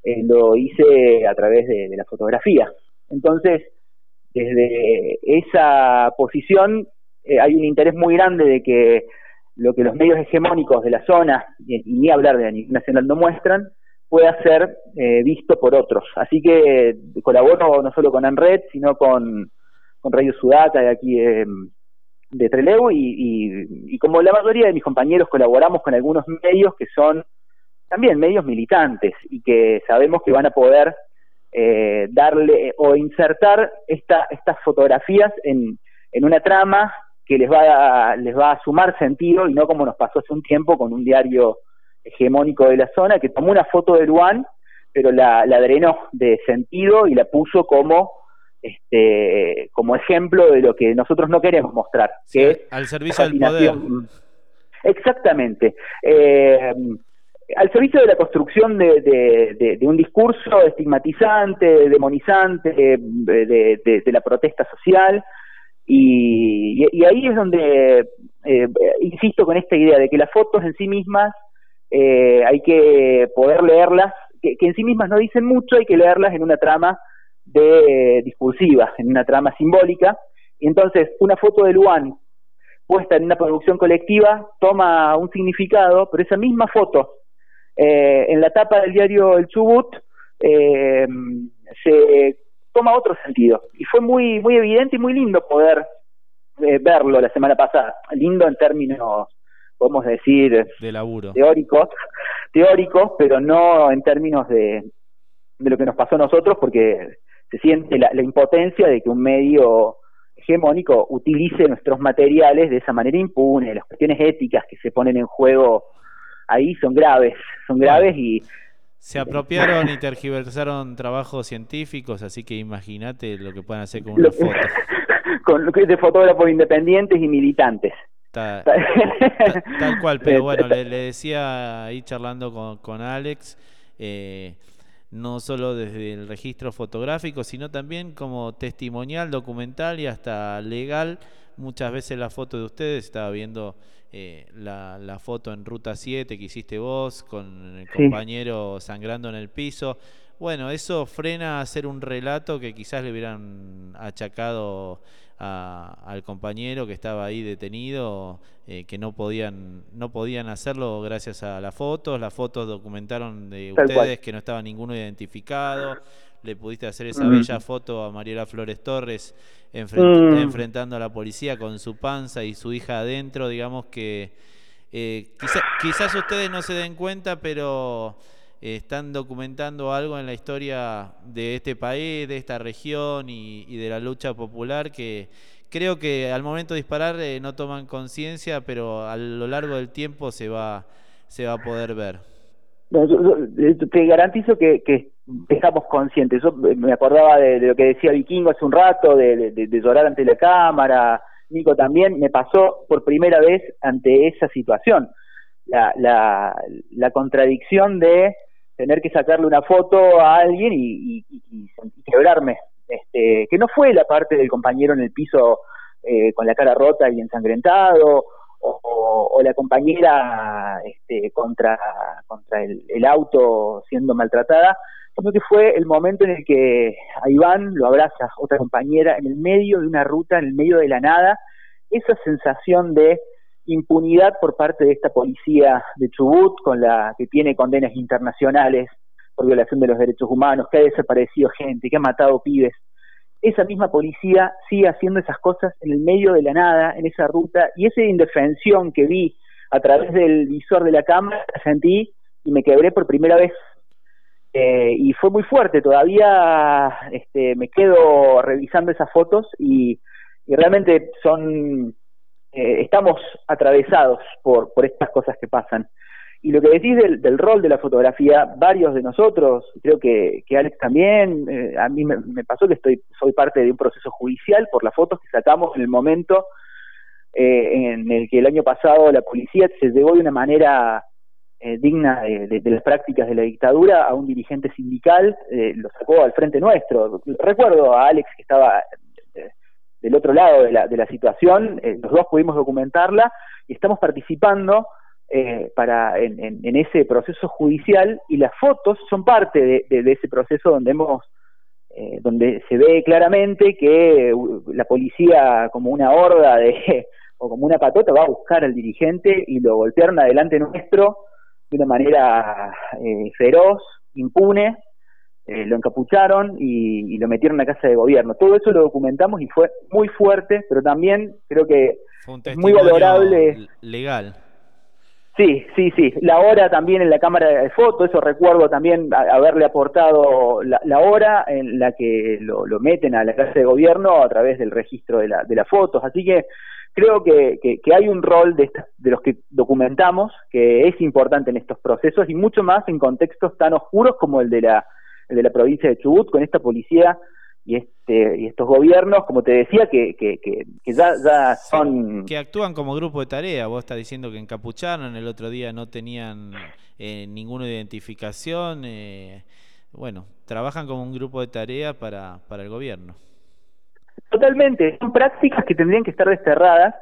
eh, lo hice a través de, la fotografía. Entonces, desde esa posición eh, hay un interés muy grande de que lo que los medios hegemónicos de la zona, y, y ni hablar de la nacional no muestran, pueda ser eh, visto por otros. Así que colaboro no solo con ANRED, sino con, con Radio Sudaca de aquí de, de Trelew y, y, y, como la mayoría de mis compañeros colaboramos con algunos medios que son también medios militantes y que sabemos que van a poder eh, darle o insertar esta, estas fotografías en, en una trama que les va, a, les va a sumar sentido y no como nos pasó hace un tiempo con un diario hegemónico de la zona que tomó una foto de Luan pero la, la drenó de sentido y la puso como este como ejemplo de lo que nosotros no queremos mostrar sí, que al servicio del poder. Exactamente. Eh, al servicio de la construcción de, de, de, de un discurso estigmatizante, demonizante, de, de la protesta social, y, y, ahí es donde eh, insisto con esta idea de que las fotos en sí mismas eh, hay que poder leerlas, que, en sí mismas no dicen mucho, hay que leerlas en una trama de discursiva, en una trama simbólica, y entonces una foto de Luan puesta en una producción colectiva toma un significado, pero esa misma foto eh, en la tapa del diario El Chubut eh, se toma otro sentido. Y fue muy muy evidente y muy lindo poder eh, verlo la semana pasada. Lindo en términos podemos decir de laburo teóricos teóricos pero no en términos de, de lo que nos pasó a nosotros porque se siente la, la impotencia de que un medio hegemónico utilice nuestros materiales de esa manera impune las cuestiones éticas que se ponen en juego ahí son graves, son graves y... Se apropiaron y tergiversaron trabajos científicos, así que imagínate lo que pueden hacer con una foto. con de fotógrafos independientes y militantes. Ta, ta, tal cual, pero bueno, le, le, decía ahí charlando con, con Alex, eh, no solo desde el registro fotográfico, sino también como testimonial, documental y hasta legal. Muchas veces la foto de ustedes, estaba viendo eh, la, la, foto en Ruta 7 que hiciste vos con el compañero sí. sangrando en el piso. Bueno, eso frena a hacer un relato que quizás le hubieran achacado a, al compañero que estaba ahí detenido, eh, que no podían, no podían hacerlo gracias a las fotos. Las fotos documentaron de Tal ustedes cual. que no estaba ninguno identificado. Le pudiste hacer esa mm. bella foto a Mariela Flores Torres enfrent mm. enfrentando a la policía con su panza y su hija adentro. Digamos que eh, quizá, quizás ustedes no se den cuenta, pero están documentando algo en la historia de este país, de esta región y, de la lucha popular que creo que al momento de disparar eh, no toman conciencia, pero a lo largo del tiempo se va, se va a poder ver. No, yo- te garantizo que, que estamos conscientes. Yo me acordaba de, lo que decía Vikingo hace un rato, de, de- de llorar ante la cámara. Nico también me pasó por primera vez ante esa situación. La, la, la contradicción de tener que sacarle una foto a alguien y, quebrarme. Este, que no fue la parte del compañero en el piso eh, con la cara rota y ensangrentado, o la compañera este, contra, contra el, el auto siendo maltratada, sino que fue el momento en el que a Iván lo abraza otra compañera en el medio de una ruta, en el medio de la nada, esa sensación de impunidad por parte de esta policía de Chubut, con la que tiene condenas internacionales por violación de los derechos humanos, que ha desaparecido gente, que ha matado pibes, esa misma policía sigue haciendo esas cosas en el medio de la nada, en esa ruta, y esa indefensión que vi a través del visor de la cámara, la sentí y me quebré por primera vez. Eh, y fue muy fuerte, todavía este, me quedo revisando esas fotos y, y realmente son, eh, estamos atravesados por, por estas cosas que pasan. Y lo que decís del, del rol de la fotografía, varios de nosotros, creo que, que Alex también, eh, a mí me, pasó que estoy, soy parte de un proceso judicial por las fotos que sacamos en el momento eh, en el que el año pasado la policía se llevó de una manera eh, digna de, de- de las prácticas de la dictadura a un dirigente sindical, eh, lo sacó al frente nuestro. Recuerdo a Alex que estaba del otro lado de la, de la situación, eh, los dos pudimos documentarla y estamos participando eh, para en, ese proceso judicial y las fotos son parte de, ese proceso donde hemos eh, donde se ve claramente que la policía como una horda de o como una patota va a buscar al dirigente y lo golpearon adelante nuestro de una manera eh, feroz, impune, eh, lo encapucharon y, y lo metieron en la casa de gobierno. Todo eso lo documentamos y fue muy fuerte, pero también creo que es muy valorable. legal. Sí, sí, sí. La hora también en la cámara de foto, eso recuerdo también a- haberle aportado la, la hora en la que lo, lo meten a la casa de gobierno a través del registro de, la, de las fotos. Así que creo que, que, que hay un rol de, estas- de los que documentamos que es importante en estos procesos y mucho más en contextos tan oscuros como el de la, de la provincia de Chubut, con esta policía y este y estos gobiernos, como te decía, que, que, que, que ya, ya son... Que actúan como grupo de tarea. Vos estás diciendo que encapucharon, el otro día no tenían eh, ninguna identificación. eh, bueno, trabajan como un grupo de tarea para, para el gobierno. Totalmente, son prácticas que tendrían que estar desterradas,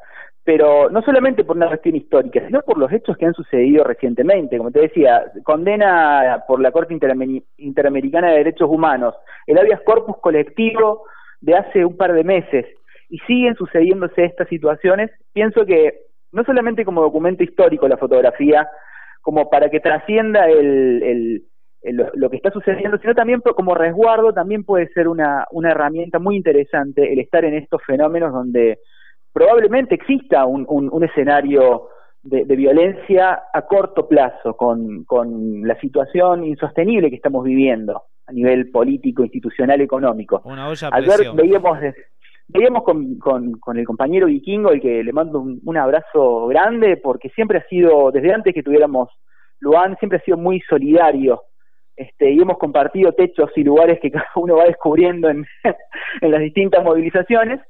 pero no solamente por una cuestión histórica, sino por los hechos que han sucedido recientemente. Como te decía, condena por la Corte Interamer- Interamericana de Derechos Humanos el habeas corpus colectivo de hace un par de meses y siguen sucediéndose estas situaciones. Pienso que no solamente como documento histórico la fotografía, como para que trascienda el, el- el- lo, que está sucediendo, sino también como resguardo, también puede ser una herramienta muy interesante el estar en estos fenómenos donde probablemente exista un, un- un escenario de, de violencia a corto plazo con, con la situación insostenible que estamos viviendo a nivel político, institucional, económico. Una olla Ayer veíamos, veíamos con, con, con el compañero vikingo, el que le mando un, un abrazo grande, porque siempre ha sido, desde antes que tuviéramos Luan, siempre ha sido muy solidario. Este, y hemos compartido techos y lugares que cada uno va descubriendo en, en las distintas movilizaciones.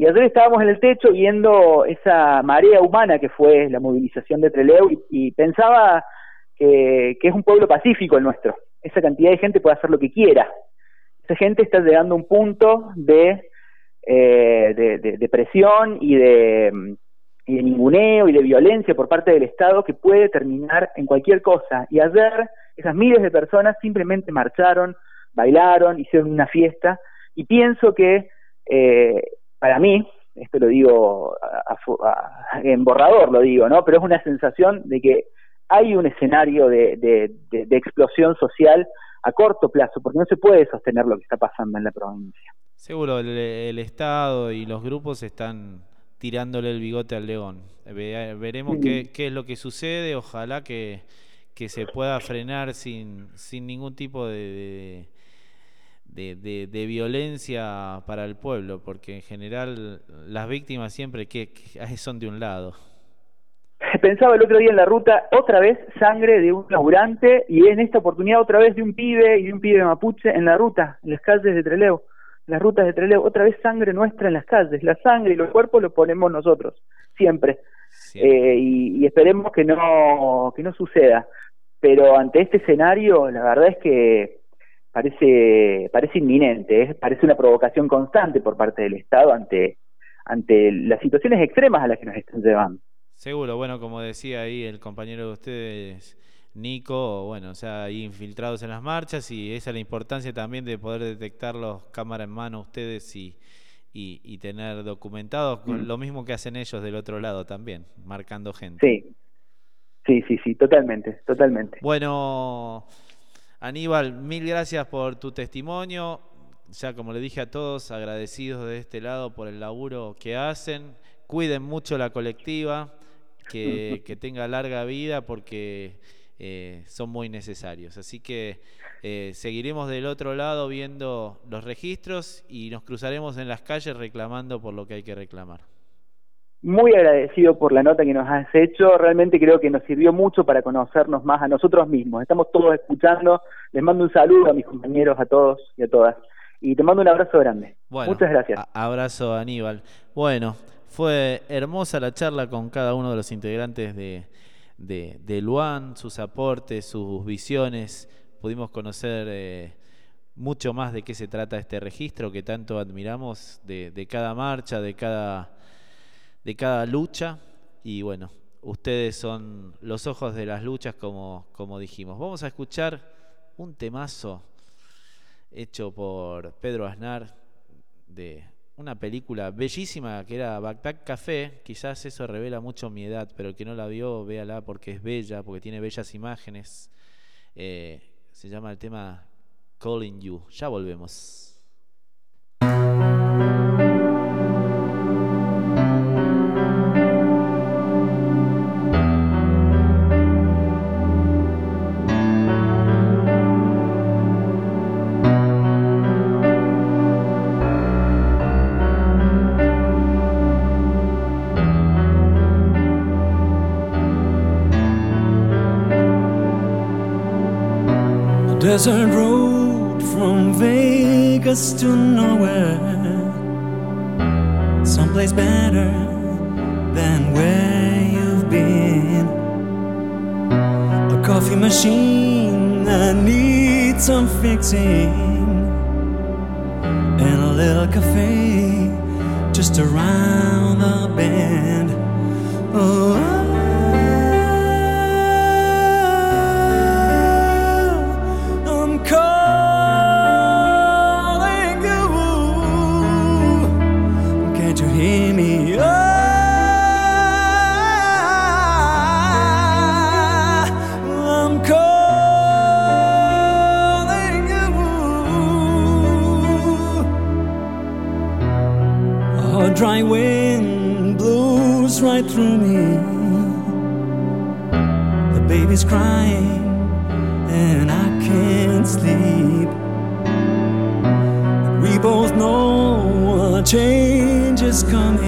Y ayer estábamos en el techo viendo esa marea humana que fue la movilización de Trelew y, pensaba que, que es un pueblo pacífico el nuestro. Esa cantidad de gente puede hacer lo que quiera. Esa gente está llegando a un punto de, eh, de, presión y de, y de ninguneo y de violencia por parte del Estado que puede terminar en cualquier cosa. Y ayer esas miles de personas simplemente marcharon, bailaron, hicieron una fiesta y pienso que eh, para mí, esto lo digo a- a- a- en borrador, lo digo, ¿no? Pero es una sensación de que hay un escenario de, de- de- de explosión social a corto plazo, porque no se puede sostener lo que está pasando en la provincia. Seguro el, el Estado y los grupos están tirándole el bigote al león. Ve- veremos qué, qué es lo que sucede. Ojalá que, que se pueda frenar sin, sin ningún tipo de, de, de- de violencia para el pueblo, porque en general las víctimas siempre que, que son de un lado. Pensaba el otro día en la ruta, otra vez sangre de un laburante y en esta oportunidad otra vez de un pibe y de un pibe mapuche en la ruta, en las calles de Trelew, las rutas de Trelew, otra vez sangre nuestra en las calles, la sangre y los cuerpos los ponemos nosotros, siempre. Eh, y, y esperemos que no, que no suceda. Pero ante este escenario, la verdad es que parece, parece inminente, ¿eh? parece una provocación constante por parte del Estado ante, ante las situaciones extremas a las que nos están llevando. Seguro, bueno, como decía ahí el compañero de ustedes, Nico, bueno, o sea, ahí infiltrados en las marchas y esa es la importancia también de poder detectarlos cámara en mano ustedes y, y, y tener documentados Mm. lo mismo que hacen ellos del otro lado también, marcando gente. Sí, sí, sí, sí, totalmente, totalmente. Bueno, Aníbal, mil gracias por tu testimonio. Ya como le dije a todos, agradecidos de este lado por el laburo que hacen. Cuiden mucho la colectiva, que, que tenga larga vida porque eh, son muy necesarios. Así que eh, seguiremos del otro lado viendo los registros y nos cruzaremos en las calles reclamando por lo que hay que reclamar. Muy agradecido por la nota que nos has hecho, realmente creo que nos sirvió mucho para conocernos más a nosotros mismos. Estamos todos escuchando, les mando un saludo a mis compañeros, a todos y a todas. Y te mando un abrazo grande. Bueno, Muchas gracias. abrazo, Aníbal. Bueno, fue hermosa la charla con cada uno de los integrantes de, de, de Luan, sus aportes, sus visiones. Pudimos conocer eh, mucho más de qué se trata este registro que tanto admiramos, de, de cada marcha, de cada, de cada lucha. Y bueno, ustedes son los ojos de las luchas, como, como dijimos. Vamos a escuchar un temazo hecho por Pedro Aznar de una película bellísima que era Backpack Café. Quizás eso revela mucho mi edad, pero el que no la vio, véala porque es bella, porque tiene bellas imágenes. Eh, se llama el tema Calling You. Ya volvemos. Desert road from Vegas to nowhere. Someplace better than where you've been. A coffee machine that needs some fixing. And a little cafe just around the bend. Oh. Through me. The baby's crying and I can't sleep. We both know a change is coming,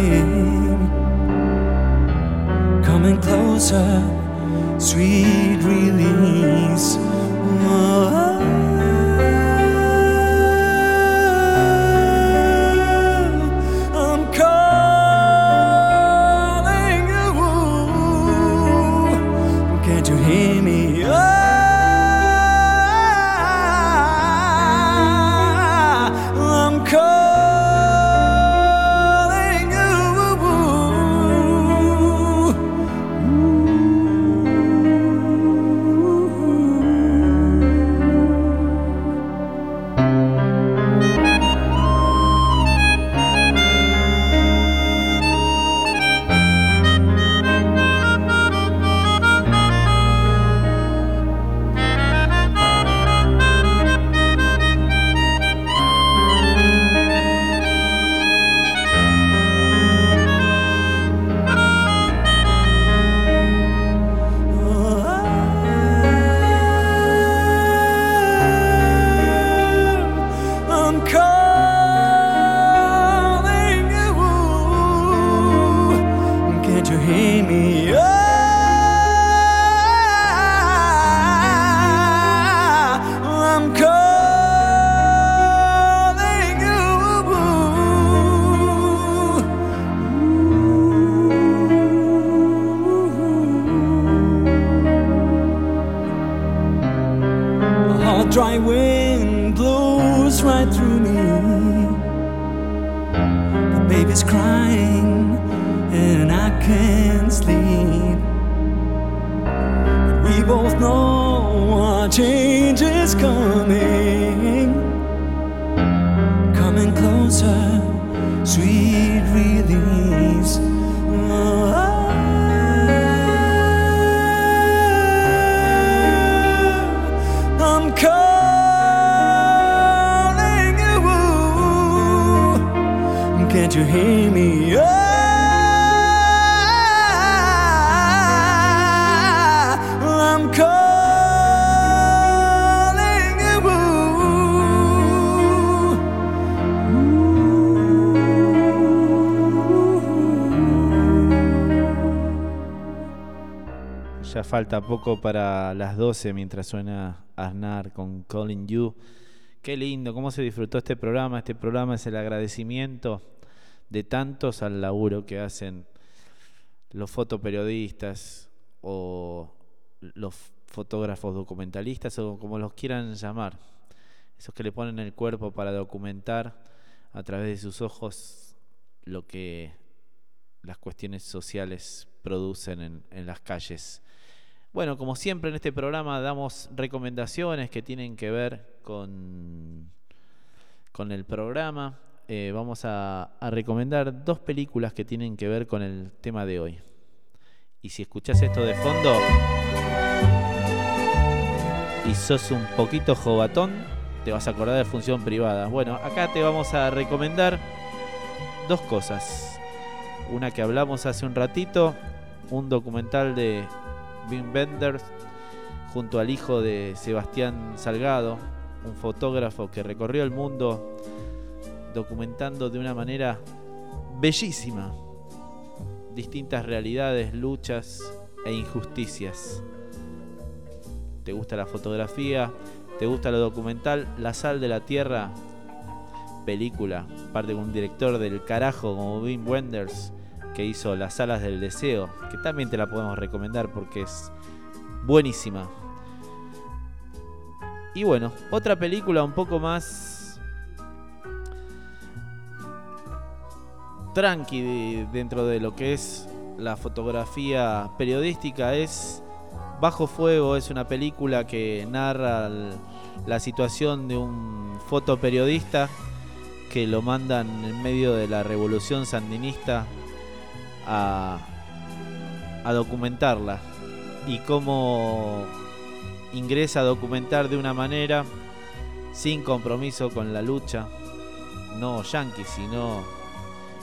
gone. Falta poco para las 12 mientras suena Aznar con Calling You. Qué lindo, cómo se disfrutó este programa. Este programa es el agradecimiento de tantos al laburo que hacen los fotoperiodistas o los fotógrafos documentalistas o como los quieran llamar. Esos que le ponen el cuerpo para documentar a través de sus ojos lo que las cuestiones sociales producen en, en las calles. Bueno, como siempre en este programa damos recomendaciones que tienen que ver con, con el programa. Eh, vamos a, recomendar dos películas que tienen que ver con el tema de hoy. Y si escuchás esto de fondo y sos un poquito jovatón, te vas a acordar de función privada. Bueno, acá te vamos a recomendar dos cosas. Una que hablamos hace un ratito, un documental de Wim Wenders junto al hijo de Sebastián Salgado, un fotógrafo que recorrió el mundo documentando de una manera bellísima distintas realidades, luchas e injusticias. ¿Te gusta la fotografía? ¿Te gusta lo documental? La sal de la tierra, película, parte con un director del carajo como Wim Wenders que hizo Las alas del deseo, que también te la podemos recomendar porque es buenísima. Y bueno, otra película un poco más tranqui dentro de lo que es la fotografía periodística es Bajo Fuego, es una película que narra la situación de un fotoperiodista que lo mandan en medio de la revolución sandinista a, documentarla y cómo ingresa a documentar de una manera sin compromiso con la lucha, no yanqui, sino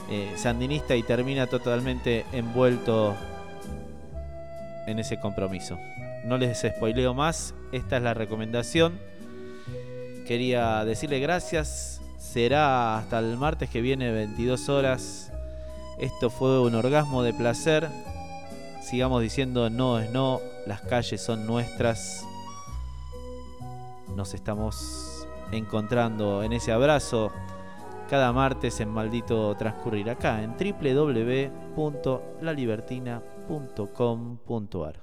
eh, sandinista y termina totalmente envuelto en ese compromiso. No les spoileo más, esta es la recomendación. Quería decirle gracias, será hasta el martes que viene 22 horas esto fue un orgasmo de placer. Sigamos diciendo no es no, las calles son nuestras. Nos estamos encontrando en ese abrazo cada martes en Maldito Transcurrir acá en www.lalibertina.com.ar.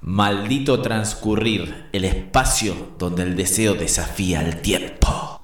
Maldito transcurrir, el espacio donde el deseo desafía el tiempo.